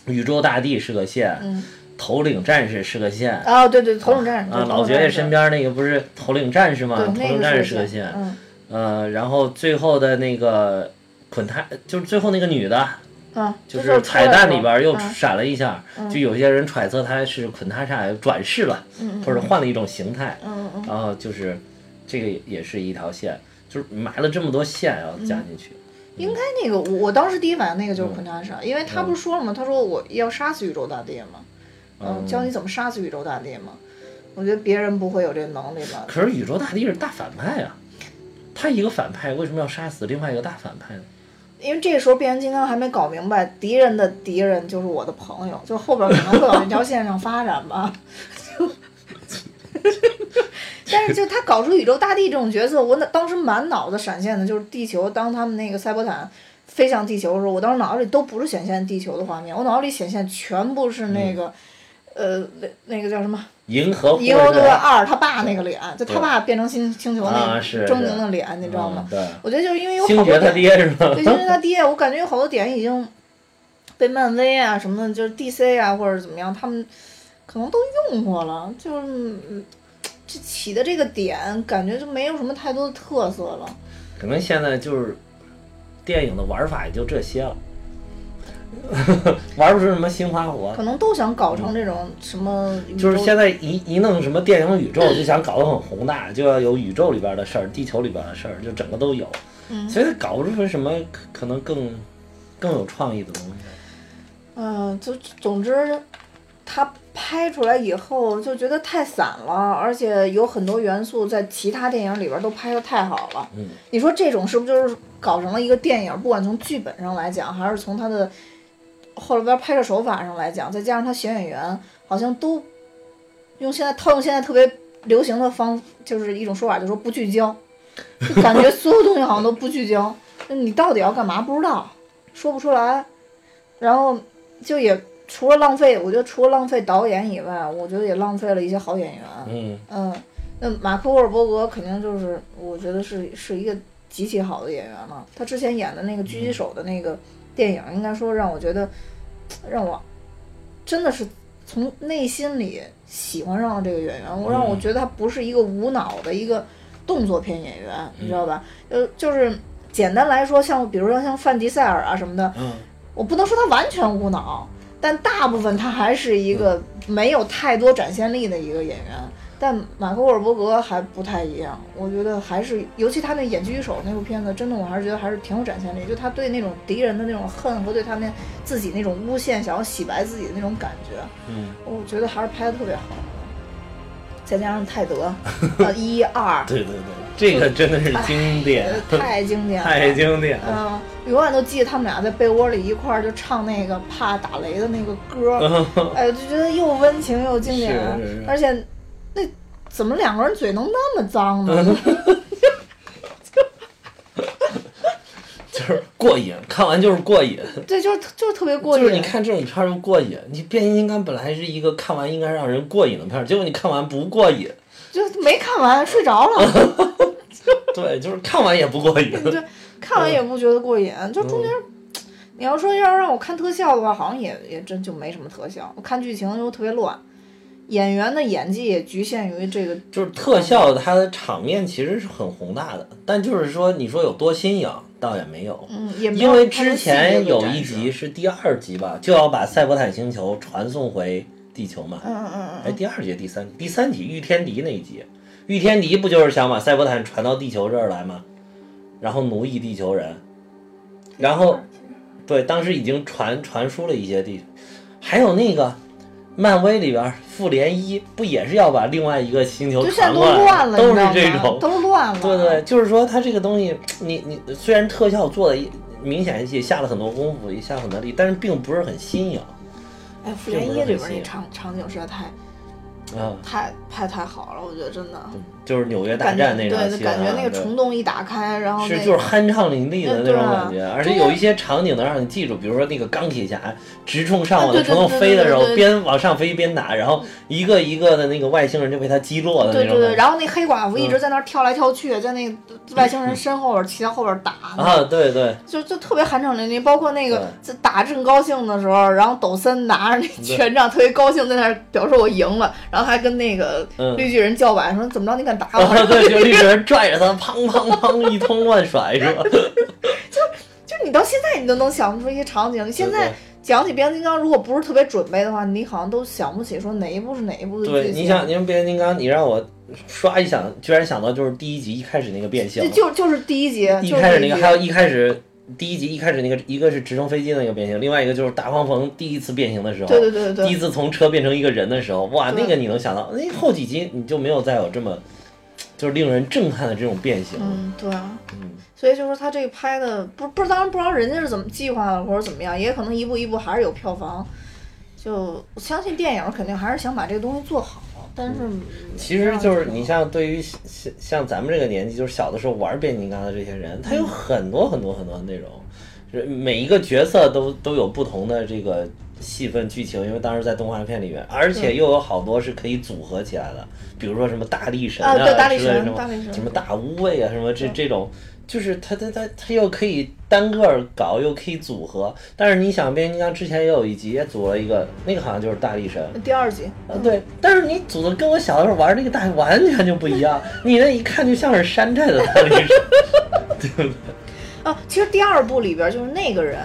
宇宙大帝是个线。嗯。头领战士是个线。哦，对对，头领战士。啊，老爵爷身边那个不是头领战士吗？头领战士是个线。嗯。呃，然后最后的那个捆太，就是最后那个女的。就是彩蛋里边又闪了一下，就有些人揣测他是捆塔莎转世了，或者换了一种形态，嗯然后就是这个也是一条线，就是埋了这么多线要加进去。应该那个我我当时第一反应那个就是捆塔莎，因为他不是说了吗？他说我要杀死宇宙大帝嘛，嗯，教你怎么杀死宇宙大帝嘛。我觉得别人不会有这能力吧？可是宇宙大帝是大反派啊，他一个反派为什么要杀死另外一个大反派呢？因为这个时候变形金刚还没搞明白，敌人的敌人就是我的朋友，就后边可能会往这条线上发展吧。就，(laughs) 但是就他搞出宇宙大帝这种角色，我当时满脑子闪现的就是地球。当他们那个赛博坦飞向地球的时候，我当时脑子里都不是显现地球的画面，我脑子里显现全部是那个，呃，那那个叫什么？银河银河护卫二他爸那个脸，就他爸变成星星球那狰狞的脸，你知道吗？我觉得就是因为有好多他爹是吧？对，星爵他爹，我感觉有好多点已经被漫威啊什么的，就是 DC 啊或者怎么样，他们可能都用过了，就是这起的这个点，感觉就没有什么太多的特色了。可能现在就是电影的玩法也就这些了。(laughs) 玩不出什么新花活，可能都想搞成这种什么。就是现在一一弄什么电影宇宙，就想搞得很宏大，就要有宇宙里边的事儿、地球里边的事儿，就整个都有。嗯。所以搞不出什么可能更更有创意的东西。嗯，就总之，他拍出来以后就觉得太散了，而且有很多元素在其他电影里边都拍的太好了。嗯。你说这种是不是就是搞成了一个电影？不管从剧本上来讲，还是从他的。后边拍摄手法上来讲，再加上他选演员，好像都用现在套用现在特别流行的方，就是一种说法，就是说不聚焦，就感觉所有东西好像都不聚焦。那你到底要干嘛？不知道，说不出来。然后就也除了浪费，我觉得除了浪费导演以外，我觉得也浪费了一些好演员。嗯嗯，那马克沃尔伯格肯定就是，我觉得是是一个极其好的演员了。他之前演的那个狙击手的那个。电影应该说让我觉得，让我真的是从内心里喜欢上了这个演员。我让我觉得他不是一个无脑的一个动作片演员，你知道吧？呃，就是简单来说，像比如说像范迪塞尔啊什么的，我不能说他完全无脑，但大部分他还是一个没有太多展现力的一个演员。但马克沃尔伯格还不太一样，我觉得还是，尤其他那演狙击手那部片子，真的我还是觉得还是挺有展现力，就他对那种敌人的那种恨和对他们自己那种诬陷，想要洗白自己的那种感觉，嗯，我觉得还是拍的特别好。再加上泰德，(laughs) 啊一二，对对对，这个真的是经典，太经典，了 (laughs) 太经典，嗯，永远都记得他们俩在被窝里一块儿就唱那个怕打雷的那个歌，(laughs) 哎，就觉得又温情又经典，而且那怎么两个人嘴能那么脏呢？(laughs) 就是过瘾，看完就是过瘾。对，就是就是特别过瘾。就是你看这种片儿就过瘾。你变形金刚本来是一个看完应该让人过瘾的片儿，结果你看完不过瘾，就没看完睡着了。(laughs) 对，就是看完也不过瘾。对，看完也不觉得过瘾。就中间，你要说要让我看特效的话，好像也也真就没什么特效。我看剧情又特别乱。演员的演技也局限于这个，就是特效，它的场面其实是很宏大的，但就是说，你说有多新颖，倒也没有。嗯，也因为之前有一集是第二集吧，就要把赛博坦星球传送回地球嘛。嗯嗯嗯。哎，第二集、第三、第三集，御天敌那一集，御天敌不就是想把赛博坦传到地球这儿来吗？然后奴役地球人，然后，对，当时已经传传输了一些地，还有那个。漫威里边，复联一不也是要把另外一个星球传过来？都是这种，都乱了。对对，就是说它这个东西，你你虽然特效做的明显一些下了很多功夫，也下了很多力，但是并不是很新颖。哎，复联一里边那场场景实在太。嗯，太拍太好了，我觉得真的。就是纽约大战那场戏，感觉那个虫洞一打开，然后是就是酣畅淋漓的那种感觉，而且有一些场景能让你记住，比如说那个钢铁侠直冲上往的虫洞飞的时候，边往上飞边打，然后一个一个的那个外星人就被他击落的那种。对对对，然后那黑寡妇一直在那跳来跳去，在那 (laughs) 外星人身后边骑在后边打。(laughs) 啊，对对，就就特别酣畅淋漓，包括那个在打正高兴的时候，然后抖森拿着那权杖特别高兴，在那表示我赢了。然后还跟那个绿巨人叫板说：“怎么着？你敢打我？(laughs) ”对，就绿巨人拽着他，砰砰砰一通乱甩，是吧？(laughs) 就就你到现在你都能想出一些场景。你现在讲起变形金刚，如果不是特别准备的话，你好像都想不起说哪一部是哪一部的对，你想，你说变形金刚，你让我刷一想，居然想到就是第一集一开始那个变形，就就是第一集，一开始那个，还有一开始。第一集一开始那个一个是直升飞机的那个变形，另外一个就是大黄蜂第一次变形的时候，对对对对，第一次从车变成一个人的时候，哇，那个你能想到？那后几集你就没有再有这么就是令人震撼的这种变形。嗯，对啊，嗯，所以就是他这个拍的不不，当然不知道人家是怎么计划的或者怎么样，也可能一步一步还是有票房。就我相信电影肯定还是想把这个东西做好。但是，其实就是你像对于像像咱们这个年纪，就是小的时候玩变形金刚的这些人，他有很多很多很多的内容，每一个角色都都有不同的这个戏份剧情，因为当时在动画片里面，而且又有好多是可以组合起来的，比如说什么大力神啊之类的什么什么大无畏啊什么这这种。就是他他他他又可以单个搞，又可以组合。但是你想，变形金刚之前也有一集也组了一个，那个好像就是大力神。第二集啊，对。但是你组的跟我小的时候玩那个大完全就不一样，你那一看就像是山寨的大力神，(laughs) 对不对？啊，其实第二部里边就是那个人，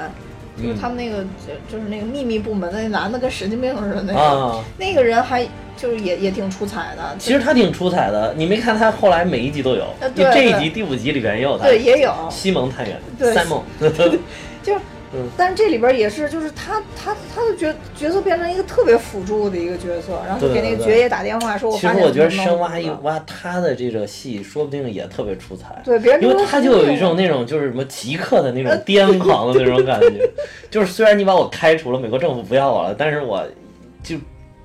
就是他们那个就就是那个秘密部门的那男的跟神经病似的那个，那个人还。就是也也挺出彩的，其实他挺出彩的。你没看他后来每一集都有，对这一集第五集里边也有他，对，也有。西蒙探员，三蒙，(laughs) (laughs) 就，但是这里边也是，就是他他他的角角色变成一个特别辅助的一个角色，然后给那个爵爷打电话说，其实我觉得深挖一挖他的这个戏，说不定也特别出彩，对，别人因为他就有一种那种就是什么极客的那种 (laughs) 癫狂的那种感觉，就是虽然你把我开除了，美国政府不要我了，但是我就。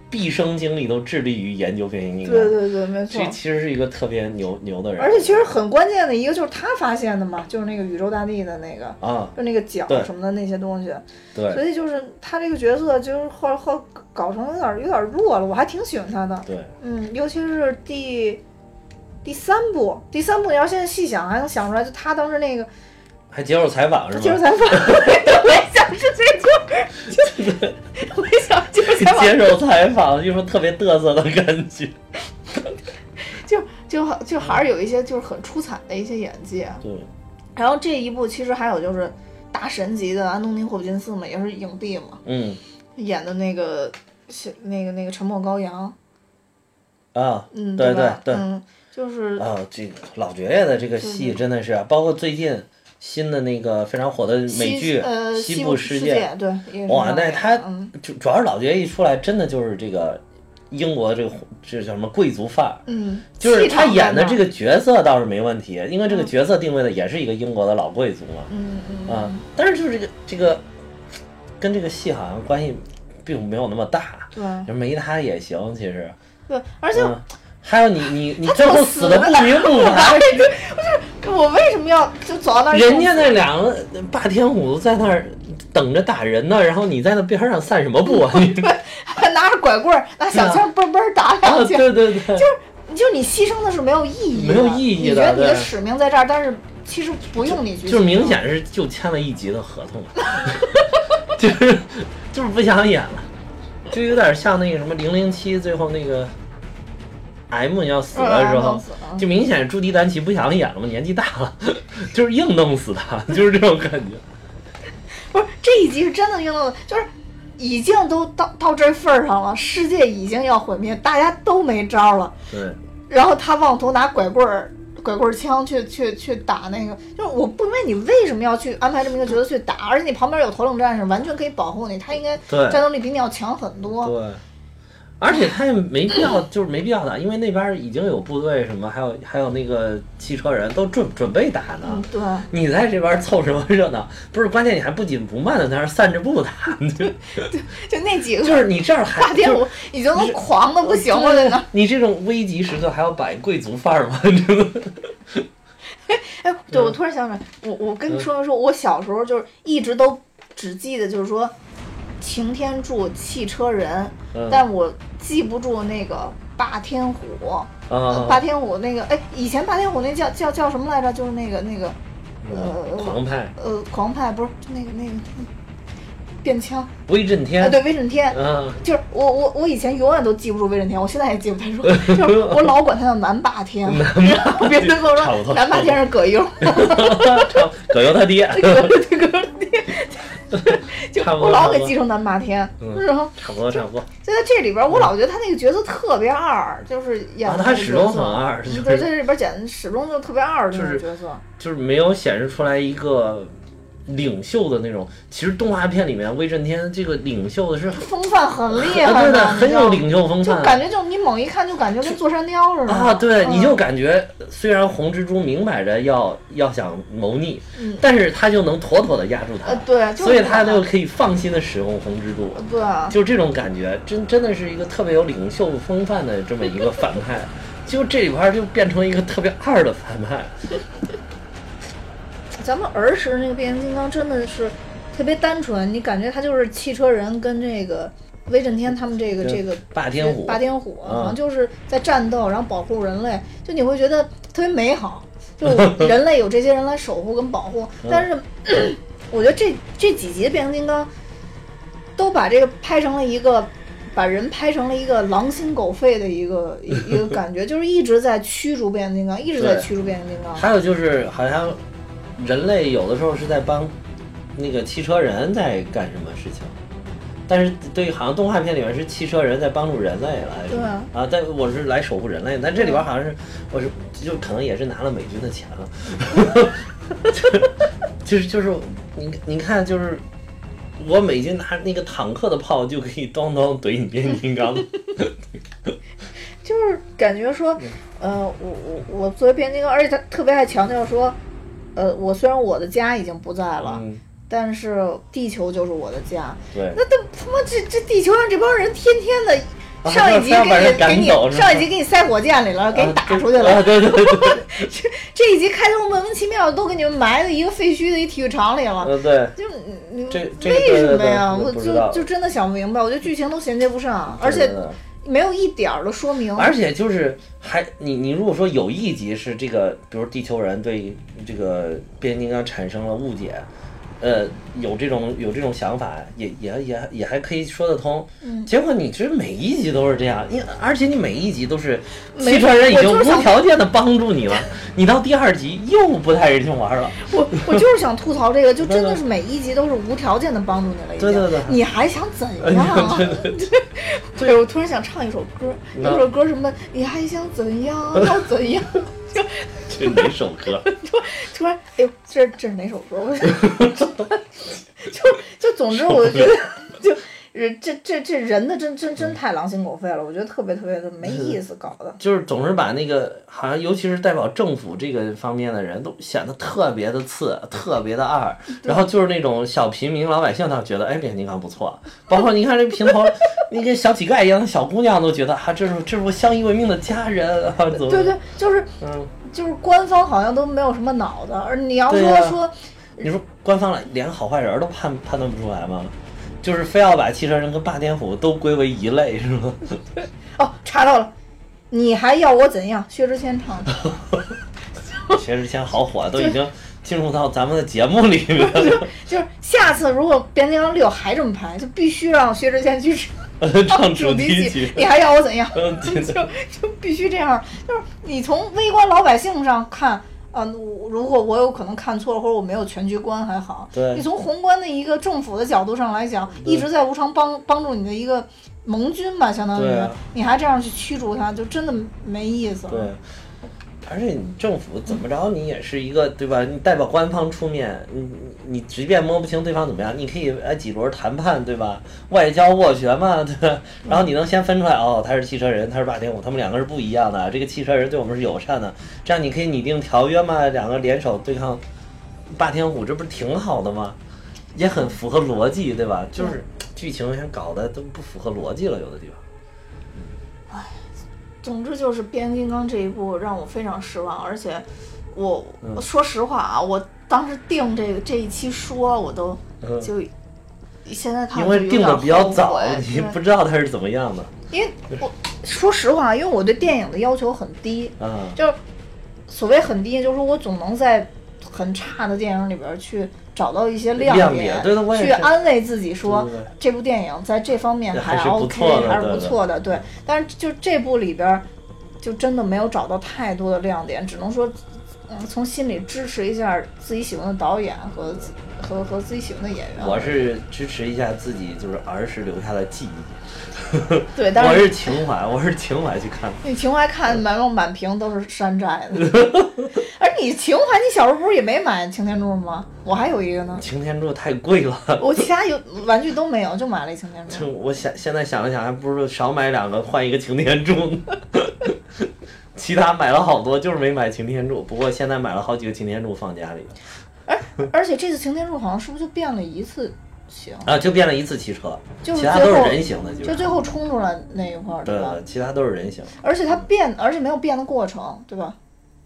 毕生精力都致力于研究变形金刚，对对对，没错。这其实是一个特别牛牛的人，而且其实很关键的一个就是他发现的嘛，就是那个宇宙大帝的那个啊，就那个角什么的那些东西。对。所以就是他这个角色就是后后搞成有点有点弱了，我还挺喜欢他的。对。嗯，尤其是第第三部，第三部你要现在细想还能想出来，就他当时那个。还接受采访是吗？接受采访，(laughs) 我也想是这个，(laughs) 采访。接受采访，(laughs) 就说特别嘚瑟的感觉，(laughs) 就就就还是有一些就是很出彩的一些演技。对。然后这一部其实还有就是大神级的安东尼霍普金斯嘛，也是影帝嘛。嗯。演的那个，那个那个沉默羔羊。啊，嗯，对对？对，嗯，就是啊，这个老爵爷的这个戏真的是啊，包括最近新的那个非常火的美西剧西《部西世界》，对，哇，那他嗯。就主要是老爵爷一出来，真的就是这个英国这个这叫什么贵族范儿。嗯，就是他演的这个角色倒是没问题，因为这个角色定位的也是一个英国的老贵族嘛，嗯嗯啊，但是就是这个这个跟这个戏好像关系并没有那么大，对。就没他也行，其实，对，而且嗯，还有你你你最后死的不明不白，(laughs) 不是我为什么要就走到那儿？人家那两个霸天虎在那儿等着打人呢，然后你在那边上散什么步啊？(laughs) 你还拿着拐棍儿，拿小枪嘣嘣打啊，两下，对对对，就是你牺牲的是没有意义的，没有意义的你觉得你的使命在这儿，但是其实不用你去，就是明显是就签了一集的合同，(laughs) 就是就是不想演了，就有点像那个什么零零七最后那个 M 要死的时候就明显朱迪丹奇不想演了嘛，年纪大了，(laughs) 就是硬弄死他，(laughs) 就是这种感觉。不是这一集是真的硬弄，就是已经都到到这份儿上了，世界已经要毁灭，大家都没招了，对，然后他妄图拿拐棍儿。拐棍儿枪去去去打那个，就是我不明白你为什么要去安排这么一个角色去打，而且你旁边有头领战士，完全可以保护你，他应该对战斗力比你要强很多。对，而且他也没必要，就是没必要打，因为那边已经有部队什么，还有还有那个汽车人都准准备打呢。嗯，对，你在这边凑什么热闹？不是，关键你还不紧不慢的在那儿散着步打，你 (laughs) 就就那几个就是你这儿还霸天就是虎已经都狂的不行了。你这种危急时刻还要摆贵族范儿吗？你知道吗？哎，对，我突然想起来，我我跟你说明说，我小时候就是一直都只记得就是说擎天柱、汽车人，嗯但我记不住那个霸天虎。啊，霸天虎那个，哎，以前霸天虎那叫叫叫什么来着？就是那个那个，呃狂派。呃，狂派不是就那个那个变枪，威震天，啊，对，威震天。嗯，就是我我我以前永远都记不住威震天，我现在也记不太住，(laughs) 就是我老管他叫南霸天，然后别人跟我说南霸天是葛优，(laughs) 葛优他爹，(laughs) 葛葛葛爹，(laughs) 就我老给记成南霸天，嗯然后差不多差不多。就在这里边，我老觉得他那个角色特别二，就是演他始终很二就是对，在这里边演的始终就特别二就是种角色，就是没有显示出来一个领袖的那种。其实动画片里面威震天这个领袖的是风范很厉啊对的，很有领袖风范。就。感觉就你猛一看就感觉跟座山雕似的啊，对，嗯。你就感觉虽然红蜘蛛明摆着要要想谋逆，嗯。但是他就能妥妥的压住他，呃对就是所以他就可以放心的使用红蜘蛛，对啊，就这种感觉，真真的是一个特别有领袖风范的这么一个反派，就这里边就变成一个特别二的反派，咱们儿时那个变形金刚真的是特别单纯，你感觉他就是汽车人跟这个威震天他们这个这个霸天虎霸天虎嗯好像就是在战斗，然后保护人类，就你会觉得特别美好，就人类有这些人来守护跟保护。嗯但是 (clears throat) 我觉得这这几集的变形金刚都把这个拍成了一个。把人拍成了一个狼心狗肺的一个一 (laughs) 一个感觉，就是一直在驱逐变形金刚，一直在驱逐变形金刚。还有就是好像人类有的时候是在帮那个汽车人在干什么事情。但是对，好像动画片里面是汽车人在帮助人类来对啊啊，但我是来守护人类，但这里边好像是我是就可能也是拿了美军的钱了，(laughs) 就是就是你你看就是我美军拿那个坦克的炮就可以当当怼你变形金刚，(laughs) 就是感觉说，呃，我我我作为变形金刚，而且他特别爱强调说，呃，我虽然我的家已经不在了，嗯，但是地球就是我的家。对，那他他妈这这地球上这帮人天天的。啊上一集 (laughs) 给你给你上一集给你塞火箭里了，给你打出去啊，了。对对对对，(laughs) 这这一集开头莫名其妙都给你们埋在一个废墟的一体育场里了。呃对。就你你这这为什么呀？我就就真的想不明白，我觉得剧情都衔接不上，而且对对对没有一点儿的说明。而且就是还你你如果说有一集是这个，比如地球人对这个变形金刚产生了误解，呃，有这种有这种想法，也也也也还可以说得通。结果你其实每一集都是这样，你而且你每一集都是汽车人已经无条件的帮助你了，你到第二集又不太人性玩了。(laughs) 我我就是想吐槽这个，就真的是每一集都是无条件的帮助你了，已经。对对对。你还想怎样？(laughs) 对对对。(laughs) 对，我突然想唱一首歌，有首歌什么？你还想怎样？要怎样？就这哪首歌？突 (laughs) 突然，哎呦，这这是哪首歌？我 (laughs) 就就总之，我觉得就人这这这人的真真真太狼心狗肺了，我觉得特别特别的没意思，搞的。(laughs) 就是总是把那个好像，尤其是代表政府这个方面的人都显得特别的次，特别的二。然后就是那种小平民老百姓倒觉得，哎，变形金刚不错。包括你看这平头，(laughs) 那个小乞丐一样的小姑娘都觉得，啊，这是这是我相依为命的家人啊，怎么？对对，就是嗯。就是官方好像都没有什么脑子，而你要说说，你说官方连好坏人都判判断不出来吗？就是非要把汽车人跟霸天虎都归为一类，是吗？(laughs) 哦，查到了，你还要我怎样？薛之谦唱的。(laughs) 薛之谦好火，都已经进入到咱们的节目里面了。(laughs) 就是下次如果变形金刚六还这么拍，就必须让薛之谦去唱主题曲，你还要我怎样？就就必须这样。就是你从微观老百姓上看，啊，如果我有可能看错了，或者我没有全局观还好。你从宏观的一个政府的角度上来讲，一直在无偿帮帮助你的一个盟军吧，相当于，你还这样去驱逐他，就真的没意思。对。而且你政府怎么着，你也是一个对吧？你代表官方出面，你你即便摸不清对方怎么样，你可以来几轮谈判，对吧？外交斡旋嘛，对吧？然后你能先分出来，哦，他是汽车人，他是霸天虎，他们两个是不一样的。这个汽车人对我们是友善的，这样你可以拟定条约嘛，两个联手对抗霸天虎，这不是挺好的吗？也很符合逻辑，对吧？就是剧情先搞得都不符合逻辑了，有的地方。总之就是变形金刚这一部让我非常失望，而且我说实话啊，我当时定这个这一期说，我都就现在看因为定的比较早，你不知道它是怎么样的。因为我说实话，因为我对电影的要求很低，嗯，就是所谓很低，就是说我总能在很差的电影里边去。找到一些亮点，去安慰自己说这部电影在这方面还 OK，还是不错的。对，但是就这部里边，就真的没有找到太多的亮点，只能说，嗯，从心里支持一下自己喜欢的导演和和和自己喜欢的演员。我是支持一下自己，就是儿时留下的记忆。对，(laughs) 但是我是情怀，(laughs) 我是情怀去看。你情怀看满满满屏都是山寨的，(laughs) 而你情怀，你小时候不是也没买擎天柱吗？我还有一个呢。擎天柱太贵了，我其他有玩具都没有，就买了一擎天柱。我想现在想了想，还不如少买两个换一个擎天柱呢。其他买了好多，就是没买擎天柱。不过现在买了好几个擎天柱放家里。而而且这次擎天柱好像是不是就变了一次？行啊，就变了一次汽车，其他都是人形的，就最后冲出来那一块儿，对吧？其他都是人形。而且它变，而且没有变的过程，对吧？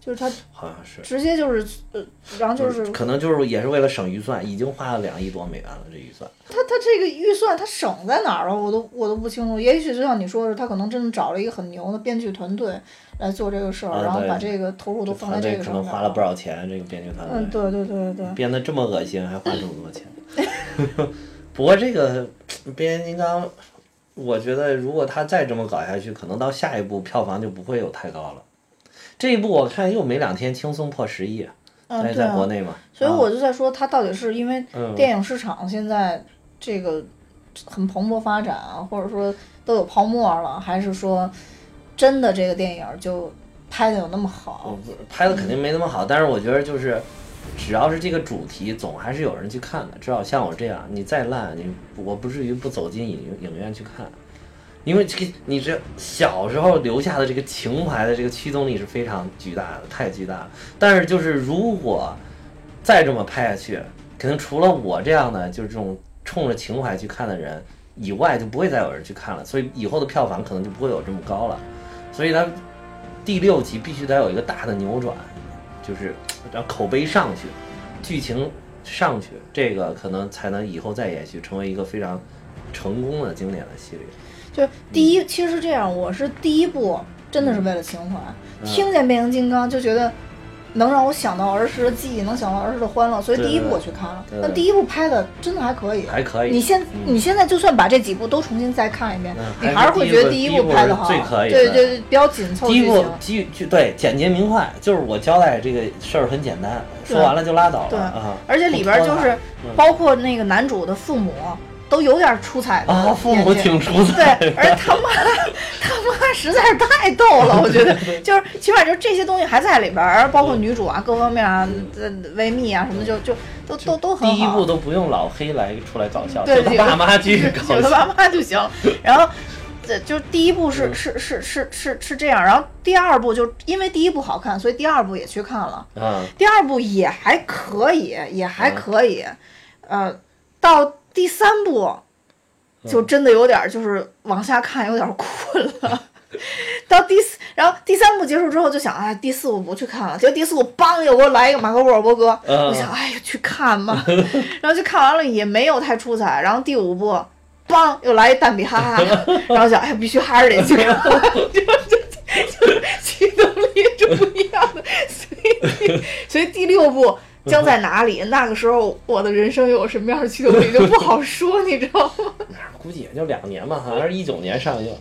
就是它好像是直接就是呃，然后就是可能就是也是为了省预算，已经花了两亿多美元了，这预算。他他这个预算他省在哪儿了？我都我都不清楚。也许就像你说的，他可能真的找了一个很牛的编剧团队来做这个事儿，然后把这个投入都放在这个上面。可能花了不少钱，这个编剧团队。嗯，对对对对。编的这么恶心，还花这么多钱。(laughs) 不过这个变形金刚，我觉得如果他再这么搞下去，可能到下一部票房就不会有太高了。这一部我看又没两天轻松破十亿，在在国内嘛。所以我就在说，它到底是因为电影市场现在这个很蓬勃发展啊，或者说都有泡沫了，还是说真的这个电影就拍的有那么好？拍的肯定没那么好，但是我觉得就是。只要是这个主题，总还是有人去看的。至少像我这样，你再烂，你我不至于不走进影影院去看，因为这个你这小时候留下的这个情怀的这个驱动力是非常巨大的，太巨大了。但是就是如果再这么拍下去，肯定除了我这样的就是这种冲着情怀去看的人以外，就不会再有人去看了。所以以后的票房可能就不会有这么高了。所以它第六集必须得有一个大的扭转。就是让口碑上去，剧情上去，这个可能才能以后再延续，成为一个非常成功的经典的系列。就第一，其实是这样，我是第一部真的是为了情怀，听见变形金刚就觉得能让我想到儿时的记忆，能想到儿时的欢乐，所以第一部我去看了。那第一部拍的真的还可以，还可以。你现你现在就算把这几部都重新再看一遍，你还是会觉得第一部拍的好，最可以。对对，比较紧凑。第一部剧剧对简洁明快，就是我交代这个事儿很简单，说完了就拉倒了。对啊，而且里边就是包括那个男主的父母。都有点出彩的啊，父母挺出彩。对，而且他妈，他妈实在是太逗了，(laughs) 我觉得，就是起码就这些东西还在里边儿，包括女主啊，(laughs) 各方面啊，维密啊什么，就就都都都很好。第一部都不用老黑来出来搞笑，对，爸妈继续搞笑，爸 (laughs) 妈就行。然后，这就第一部是是是是是是这样，然后第二部就因为第一部好看，所以第二部也去看了。嗯。第二部也还可以，也还可以，呃，到。第三部，就真的有点就是往下看有点困了。(laughs) 到第四，然后第三部结束之后就想，哎，第四部不去看了。结果第四部梆又给我来一个马克沃尔伯格，我想，哎呀，去看吧。(laughs) 然后就看完了也没有太出彩。然后第五部，梆又来一蛋比哈哈，然后想，哎，必须还是得去看。(laughs) 就就就驱动力是不一样的，所以所以第六部。将在哪里？那个时候我的人生有什么样的驱动力就不好说，你知道吗？(laughs) 估计也就两年吧，好像是一九年上映，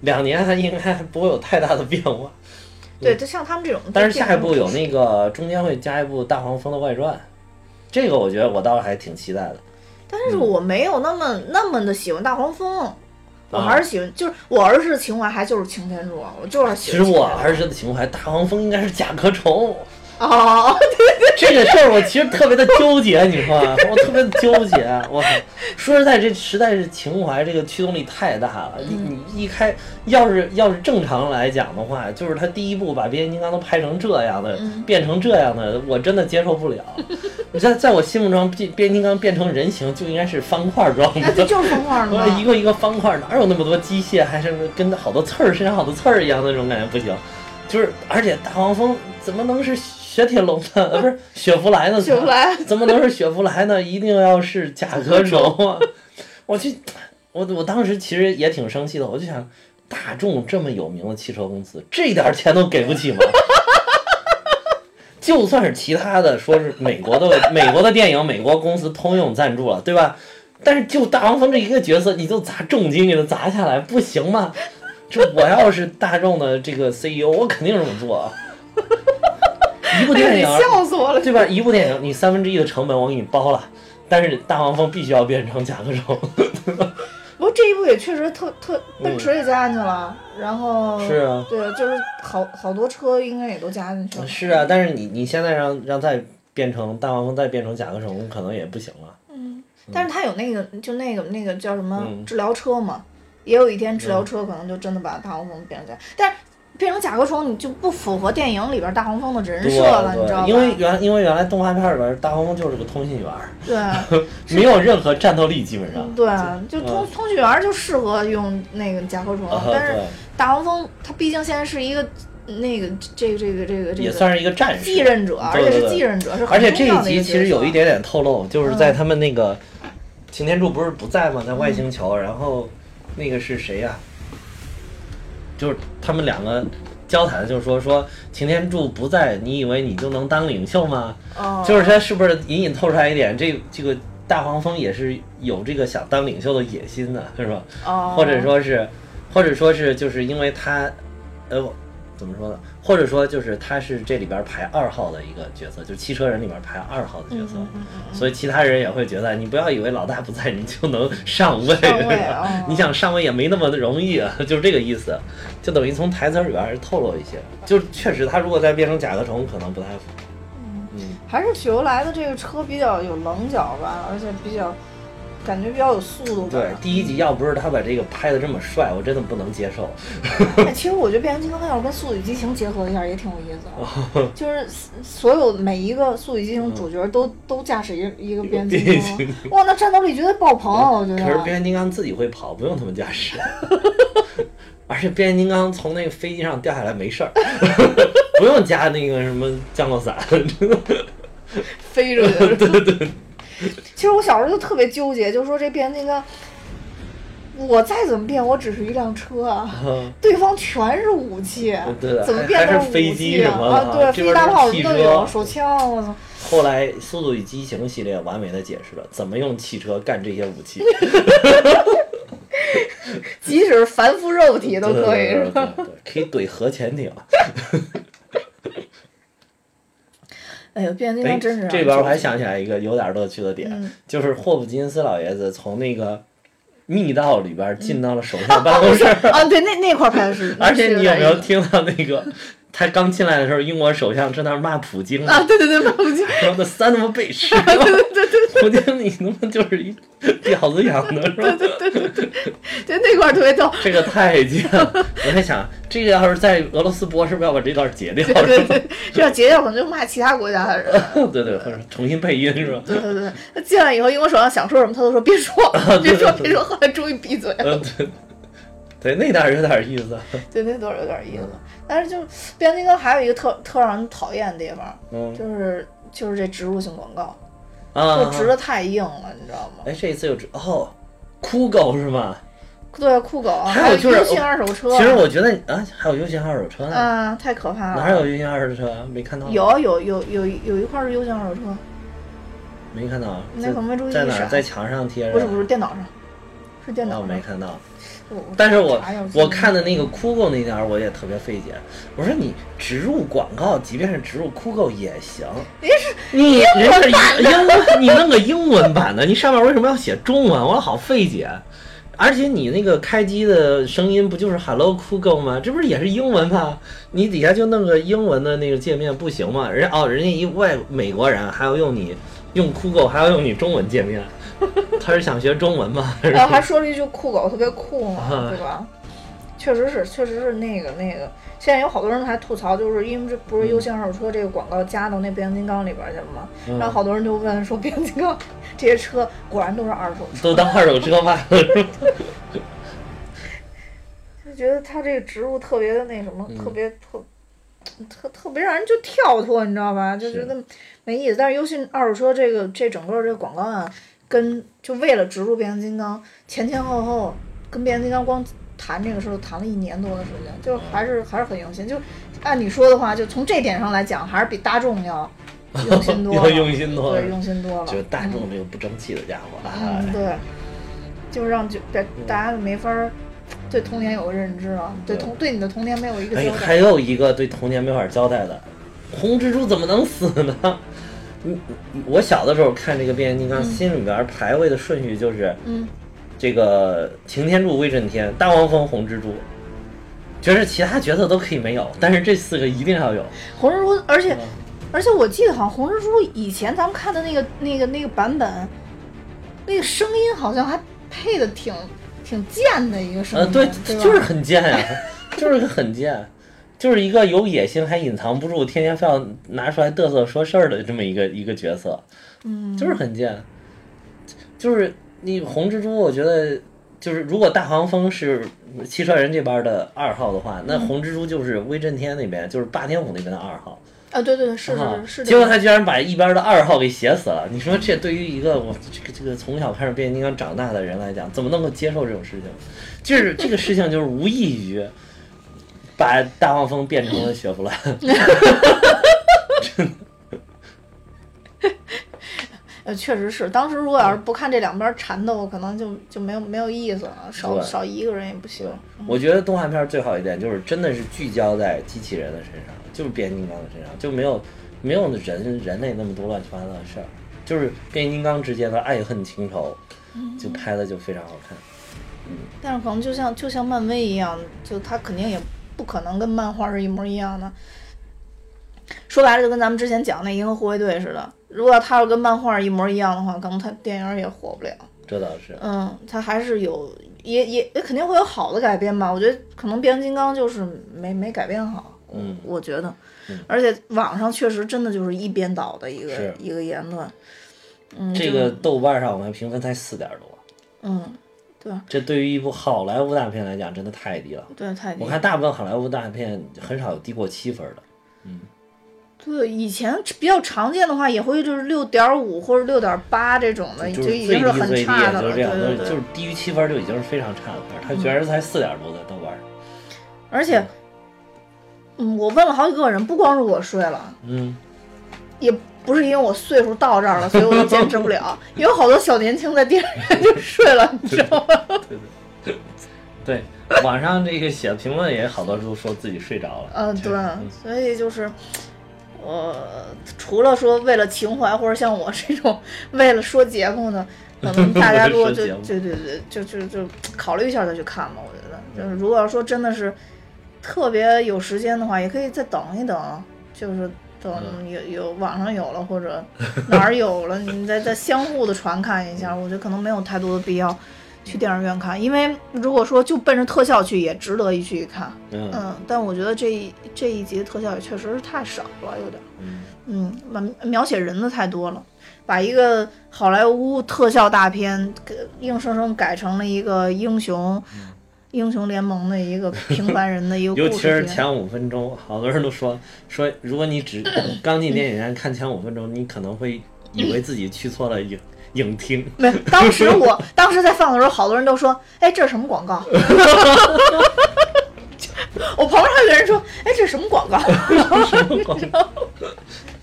两年还应该不会有太大的变化。对，就像他们这种。但是下一步有那个中间会加一部《大黄蜂的外传》，这个我觉得我倒是还挺期待的。但是我没有那么那么的喜欢大黄蜂，我还是喜欢，就是我儿时的情怀还就是擎天柱，我就是喜欢。其实我儿时的情怀，大黄蜂应该是甲壳虫。哦，对对，这个事儿我其实特别的纠结，你说，我特别的纠结。我说实在，这实在是情怀，这个驱动力太大了。你你一开，要是要是正常来讲的话，就是他第一部把变形金刚都拍成这样的，变成这样的，我真的接受不了。(laughs) 在在我心目中，变变形金刚变成人形就应该是方块状的，就是方块的，(laughs) 一个一个方块，哪有那么多机械，还是跟好多刺儿身上好多刺儿一样的那种感觉不行。就是，而且大黄蜂怎么能是？雪铁龙的？呃，(laughs) 不是雪佛兰的？雪佛兰 (laughs) 怎么能是雪佛兰呢？一定要是甲壳虫啊！(laughs) 我去，我我当时其实也挺生气的，我就想，大众这么有名的汽车公司，这点钱都给不起吗？就算是其他的，说是美国的美国的电影，美国公司通用赞助了，对吧？但是就大黄蜂这一个角色，你就砸重金给他砸下来，不行吗？这我要是大众的这个 CEO，我肯定这么做。一部电影，(laughs) 笑死我了，对吧？一部电影，你三分之一的成本我给你包了，但是大黄蜂必须要变成甲壳虫。(laughs) 不过这一部也确实特特，奔驰也加进去了，然后是啊，对，就是好好多车应该也都加进去了。是啊，但是你你现在让让再变成大黄蜂，再变成甲壳虫，可能也不行了。嗯，但是他有那个，就那个那个叫什么治疗车嘛，也有一天治疗车可能就真的把大黄蜂变成甲，但是。变成甲壳虫，你就不符合电影里边大黄蜂的人设了，你知道吗？因为原因为原来动画片里边大黄蜂就是个通信员，对，(laughs) 没有任何战斗力，基本上。对，就通通讯员就适合用那个甲壳虫，但是大黄蜂它毕竟现在是一个那个这个这个这个这个也算是一个战士，继任者，而且是继任者，是而且这一集其实有一点点透露，就是在他们那个擎天柱不是不在吗？在外星球，然后那个是谁呀？就是他们两个交谈，就是说说擎天柱不在，你以为你就能当领袖吗？哦，就是他是不是隐隐透出来一点，这这个大黄蜂也是有这个想当领袖的野心的，是吧？哦，或者说是，或者说是，就是因为他，呃。怎么说呢？或者说，就是他是这里边排二号的一个角色，就是汽车人里边排二号的角色，所以其他人也会觉得，你不要以为老大不在，你就能上位，(laughs) 你想上位也没那么容易啊，(laughs) 就是这个意思，就等于从台词里边透露一些，就确实他如果再变成甲壳虫，可能不太符。嗯，还是雪佛兰的这个车比较有棱角吧，而且比较。感觉比较有速度。对，第一集要不是他把这个拍的这么帅，我真的不能接受。其实我觉得变形金刚要是跟速度与激情结合一下也挺有意思的，(laughs) 就是所有每一个速度与激情主角都都驾驶一一个变形金刚，哇，那战斗力绝对爆棚！啊我觉得。可是变形金刚自己会跑，不用他们驾驶。(laughs) 而且变形金刚从那个飞机上掉下来没事儿，(laughs) 不用加那个什么降落伞，飞着去。对对。其实我小时候就特别纠结，就是说这变形金刚，我再怎么变，我只是一辆车啊，(laughs) 对方全是武器，怎么变都是飞机什么的啊？对，飞机大炮都有，手枪，我操！后来《速度与激情》系列完美的解释了怎么用汽车干这些武器，(laughs) 即使凡夫肉体都可以，是吧？可以怼核潜艇。(laughs) 哎呦，变形金刚真是！这边我还想起来一个有点乐趣的点，就是霍普金斯老爷子从那个密道里边进到了首相办公室。(laughs) 啊，对，那那块拍的是。(laughs) 而且你有没有听到那个？他刚进来的时候，英国首相正在那骂普京啊！对对对，骂普京，说的三他妈背吃。(laughs) 对对对，普京你他妈就是一婊子养的，是吧？对对对对，就那块特别逗。这个太贱了！我在想，这个要是在俄罗斯播，是不是要把这段截掉？对对，这要截掉，可能就骂其他国家的人。(laughs) 对对，或者重新配音是吧？对对对，他进来以后，英国首相想说什么，他都说别说，(laughs) 别说，别说，后来终于闭嘴了。对，那段有点意思。对，那段有点意思。但是就变形金刚还有一个特特让人讨厌的地方，就是就是这植入性广告，就植的太硬了，你知道吗？哎，这一次又植哦，酷狗是吗？对，酷狗还有就是 U 型二手车。其实我觉得啊，还有优型二手车呢。啊，太可怕了！哪有优型二手车？没看到。有有有有有一块是优型二手车。没看到。那可能没注意。在哪？在墙上贴着。不是不是，电脑上。是电脑。我没看到。但是我我看的那个酷狗那点我也特别费解。我说你植入广告，即便是植入酷狗也行。你是你人是英文，你弄个英文版的，你上面为什么要写中文？我好费解。而且你那个开机的声音不就是 Hello 酷狗吗？这不是也是英文吗？你底下就弄个英文的那个界面不行吗？人家哦，人家一外美国人还要用你用酷狗，还要用你中文界面。(laughs) 他是想学中文吗？(laughs) 然后还说了一句“酷狗特别酷”嘛，对吧？确实是，确实是那个那个。现在有好多人还吐槽，就是因为这不是优信二手车这个广告加到那变形金刚里边去了吗？然后好多人就问说：“变形金刚这些车果然都是二手车？都当二手车卖了？” (laughs) 就觉得他这个植入特别的那什么，特别特特特别让人就跳脱，你知道吧？就觉得没意思。但是优信二手车这个这整个这个广告啊。跟就为了植入变形金刚，前前后后跟变形金刚光谈这个事儿谈了一年多的时间，就还是还是很用心。就按你说的话，就从这点上来讲，还是比大众要 (laughs) 用心多，用心多，对，用心多了。就大众这个不争气的家伙，嗯，对，就让就大大家没法对童年有个认知啊，对童对你的童年没有一个交代。还有一个对童年没法交代的，红蜘蛛怎么能死呢？嗯，我小的时候看这个变形金刚，心里边排位的顺序就是，嗯，这个擎天柱、威震天、大黄蜂、红蜘蛛，觉得其他角色都可以没有，但是这四个一定要有。红蜘蛛，而且而且我记得好像红蜘蛛以前咱们看的那个那个那个版本，那个声音好像还配的挺挺贱的一个声音，对，对，就是很贱呀，(laughs) 就是很贱。就是一个有野心还隐藏不住，天天非要拿出来嘚瑟说事儿的这么一个一个角色，嗯，就是很贱。就是你红蜘蛛，我觉得就是如果大黄蜂是汽车人这边的二号的话，那红蜘蛛就是威震天那边，就是霸天虎那边的二号。啊，对对对，是是是。结果他居然把一边的二号给写死了，你说这对于一个我这个这个从小看着变形金刚长大的人来讲，怎么能够接受这种事情？就是这个事情就是无异于。把大黄蜂变成了雪佛兰，(laughs) 真的，呃，确实是。当时如果要是不看这两边缠斗，可能就就没有没有意思了，少少一个人也不行。我觉得动画片最好一点就是真的是聚焦在机器人的身上，就是变形金刚的身上，就没有没有人人类那么多乱七八糟的事儿，就是变形金刚之间的爱恨情仇，就拍的就非常好看。嗯，但是可能就像就像漫威一样，就他肯定也。不可能跟漫画是一模一样的。说白了，就跟咱们之前讲那《银河护卫队》似的。如果他要跟漫画一模一样的话，可能他电影也火不了。这倒是。嗯，他还是有，也也也肯定会有好的改编吧。我觉得可能变形金刚就是没没改编好。嗯，我觉得。而且网上确实真的就是一边倒的一个一个言论。嗯。这个豆瓣上我看评分才四点多。嗯。对，这对于一部好莱坞大片来讲，真的太低了。对，太低。我看大部分好莱坞大片很少有低过七分的。嗯。对，以前比较常见的话，也会就是六点五或者六点八这种的，就已经是很差的了。对对对，就是低于七分就已经是非常差的分，他居然才四点多的豆瓣。而且，嗯，我问了好几个人，不光是我睡了，嗯，也不是因为我岁数到这儿了，(laughs) 所以我就坚持不了，有好多小年轻在电影院就睡了，(laughs) 你知道吗？对对 (laughs) 对。网上这个写评论也好多都说自己睡着了。嗯，对，所以就是，呃，除了说为了情怀，或者像我这种为了说节目的，可能大家如果就对对对，就就就考虑一下再去看吧。我觉得，就是如果要说真的是特别有时间的话，也可以再等一等，就是等有有网上有了或者哪儿有了，你再再相互的传看一下。我觉得可能没有太多的必要。去电影院看，因为如果说就奔着特效去，也值得一去一看。嗯，但我觉得这一这一集的特效也确实是太少了，有点。嗯，描，描写人的太多了，把一个好莱坞特效大片，硬生生改成了一个英雄英雄联盟的一个平凡人的一个故事。尤其是前五分钟，好多人都说说，如果你只刚进电影院看前五分钟，你可能会以为自己去错了影。影厅没，当时我 (laughs) 当时在放的时候，好多人都说：“哎，这是什么广告？” (laughs) 我旁边还有个人说：“哎，这是什么广告？” (laughs) 什么广告？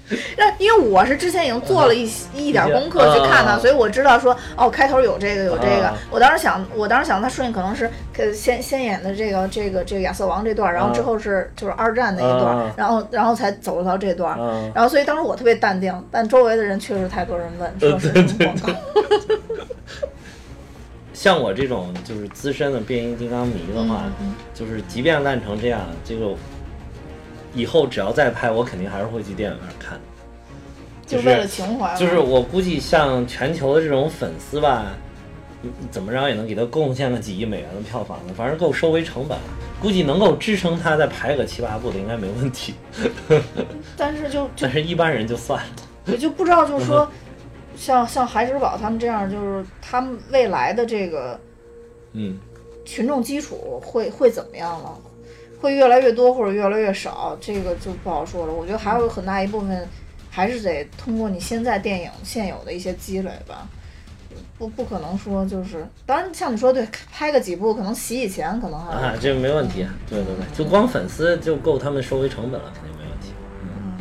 (laughs) 那因为我是之前已经做了一一点功课去看的，所以我知道说哦，开头有这个有这个。我当时想，我当时想他顺序可能是先先演的这个这个这个亚瑟王这段，然后之后是就是二战那一段，然后然后才走到这段。然后所以当时我特别淡定，但周围的人确实太多人问说是什么广告。(laughs) 像我这种就是资深的变形金刚迷的话，就是即便烂成这样，这个。以后只要再拍，我肯定还是会去电影院看，就为了情怀。就是我估计，像全球的这种粉丝吧，怎么着也能给他贡献个几亿美元的票房呢，反正够收回成本，估计能够支撑他再拍个七八部的，应该没问题。(laughs) 但是就 (laughs) 但是一般人就算了，我就不知道，就是说，像像孩之宝他们这样，就是他们未来的这个，嗯，群众基础会会怎么样了？会越来越多或者越来越少，这个就不好说了。我觉得还有很大一部分，还是得通过你现在电影现有的一些积累吧。不不可能说就是，当然像你说对，拍个几部可能洗洗钱可能还啊，这没问题。对对对，就光粉丝就够他们收回成本了，肯定没问题。嗯，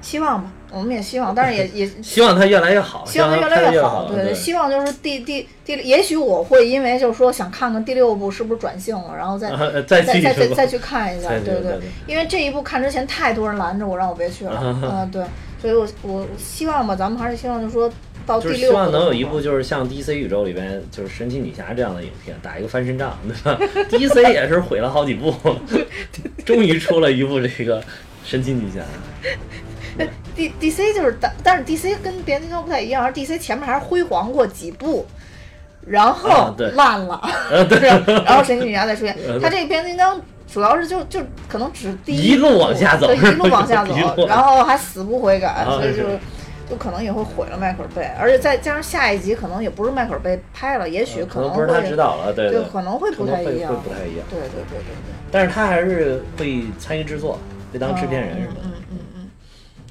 希望吧。我们也希望，但是也 (laughs) 也希望它越来越好，希望它越来越好。对对，希望就是第第第，也许我会因为就是说想看看第六部是不是转性了，然后再再再再再去看一下。对对，因为这一部看之前太多人拦着我，让我别去了。啊，(laughs) 对，所以我我希望吧，咱们还是希望就是说到第六部，希望能有一部就是像 DC 宇宙里边就是神奇女侠这样的影片，打一个翻身仗，对吧？(laughs) DC 也是毁了好几部，终于出了一部这个神奇女侠。(laughs) D D C 就是，但但是 D C 跟变形金刚不太一样，而 D C 前面还是辉煌过几部，然后烂了 (laughs) 对，然后神奇女侠再出现。(laughs) 他这变形金刚主要是就就可能只第一路往下走，一路往下走，然后还死不悔改，所以就就可能也会毁了迈克尔贝，而且再加上下一集可能也不是迈克尔贝拍了，也许可能不是他指导了，对，可能会不太一样，会不太一样，对对对对对。但是他还是会参与制作，会当制片人什么的。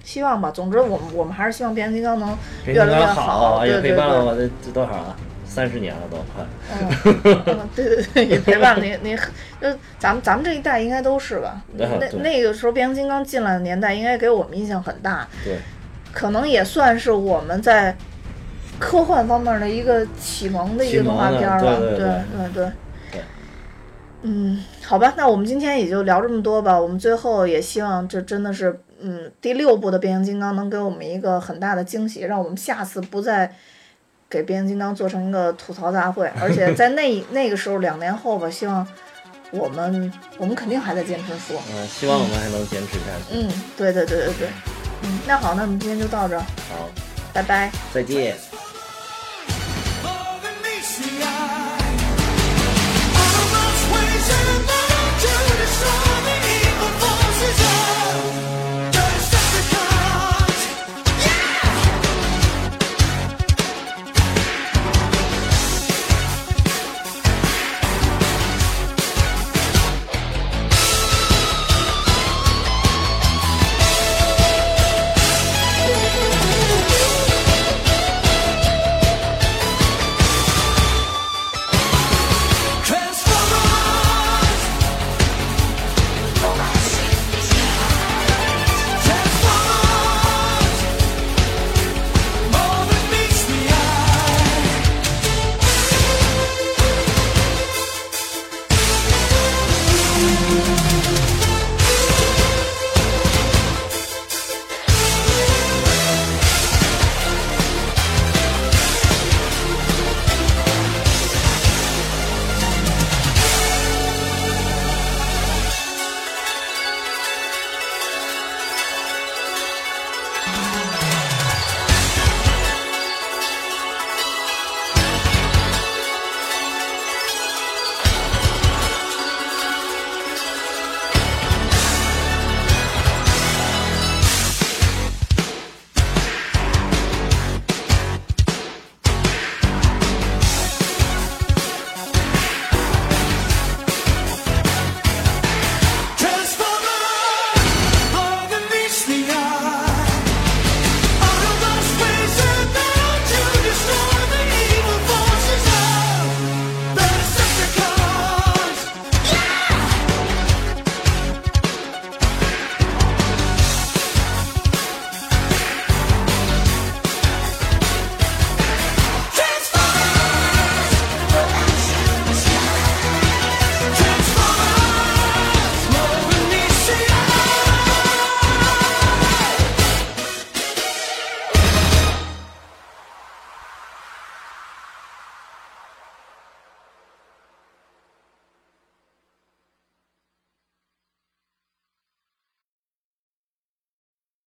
希望吧，总之我们我们还是希望变形金刚能越来越好，也陪伴了我这多少啊，三十年了都快。嗯，对对对，也陪伴了你你，就咱们咱们这一代应该都是吧？那那个时候变形金刚进来的年代，应该给我们印象很大。对，可能也算是我们在科幻方面的一个启蒙的一个动画片了。对对对对。嗯，好吧，那我们今天也就聊这么多吧。我们最后也希望这真的是。嗯，第六部的变形金刚能给我们一个很大的惊喜，让我们下次不再给变形金刚做成一个吐槽大会。(laughs) 而且在那那个时候，两年后吧，希望我们我们肯定还在坚持说。嗯，希望我们还能坚持下去。嗯，对对对对对。嗯，那好，那我们今天就到这。好，拜拜，再见。show.